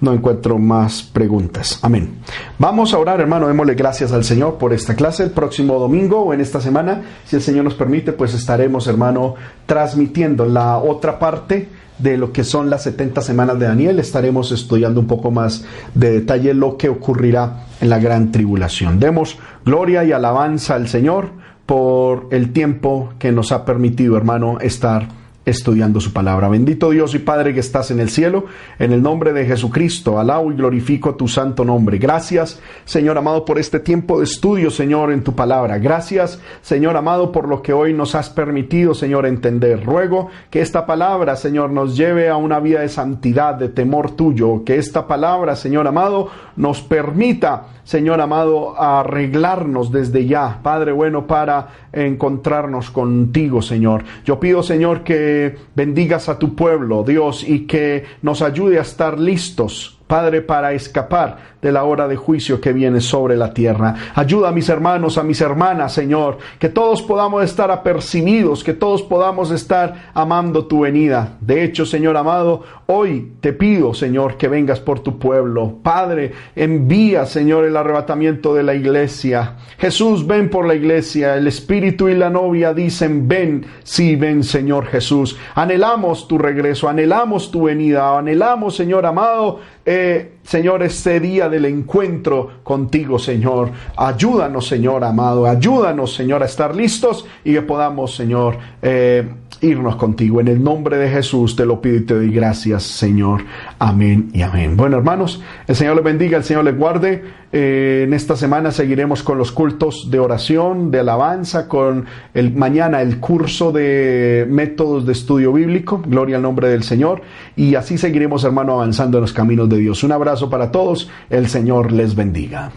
no encuentro más preguntas. Amén. Vamos a orar, hermano. Démosle gracias al Señor por esta clase. El próximo domingo o en esta semana, si el Señor nos permite, pues estaremos, hermano, transmitiendo la otra parte de lo que son las 70 semanas de Daniel. Estaremos estudiando un poco más de detalle lo que ocurrirá en la gran tribulación. Demos gloria y alabanza al Señor por el tiempo que nos ha permitido, hermano, estar estudiando su palabra. Bendito Dios y Padre que estás en el cielo, en el nombre de Jesucristo, alabo y glorifico tu santo nombre. Gracias, Señor amado, por este tiempo de estudio, Señor, en tu palabra. Gracias, Señor amado, por lo que hoy nos has permitido, Señor, entender. Ruego que esta palabra, Señor, nos lleve a una vida de santidad, de temor tuyo, que esta palabra, Señor amado, nos permita, Señor amado, arreglarnos desde ya, Padre bueno, para encontrarnos contigo, Señor. Yo pido, Señor, que bendigas a tu pueblo, Dios, y que nos ayude a estar listos Padre, para escapar de la hora de juicio que viene sobre la tierra. Ayuda a mis hermanos, a mis hermanas, Señor, que todos podamos estar apercibidos, que todos podamos estar amando tu venida. De hecho, Señor amado, hoy te pido, Señor, que vengas por tu pueblo. Padre, envía, Señor, el arrebatamiento de la iglesia. Jesús, ven por la iglesia. El Espíritu y la novia dicen, ven, sí, ven, Señor Jesús. Anhelamos tu regreso, anhelamos tu venida, anhelamos, Señor amado, eh, Señor, este día del encuentro contigo, Señor. Ayúdanos, Señor amado. Ayúdanos, Señor, a estar listos y que podamos, Señor, eh, irnos contigo. En el nombre de Jesús te lo pido y te doy gracias, Señor. Amén y amén. Bueno, hermanos, el Señor les bendiga, el Señor les guarde. Eh, en esta semana seguiremos con los cultos de oración, de alabanza, con el mañana el curso de métodos de estudio bíblico. Gloria al nombre del Señor. Y así seguiremos, hermano, avanzando en los caminos de Dios. Un abrazo para todos. El Señor les bendiga.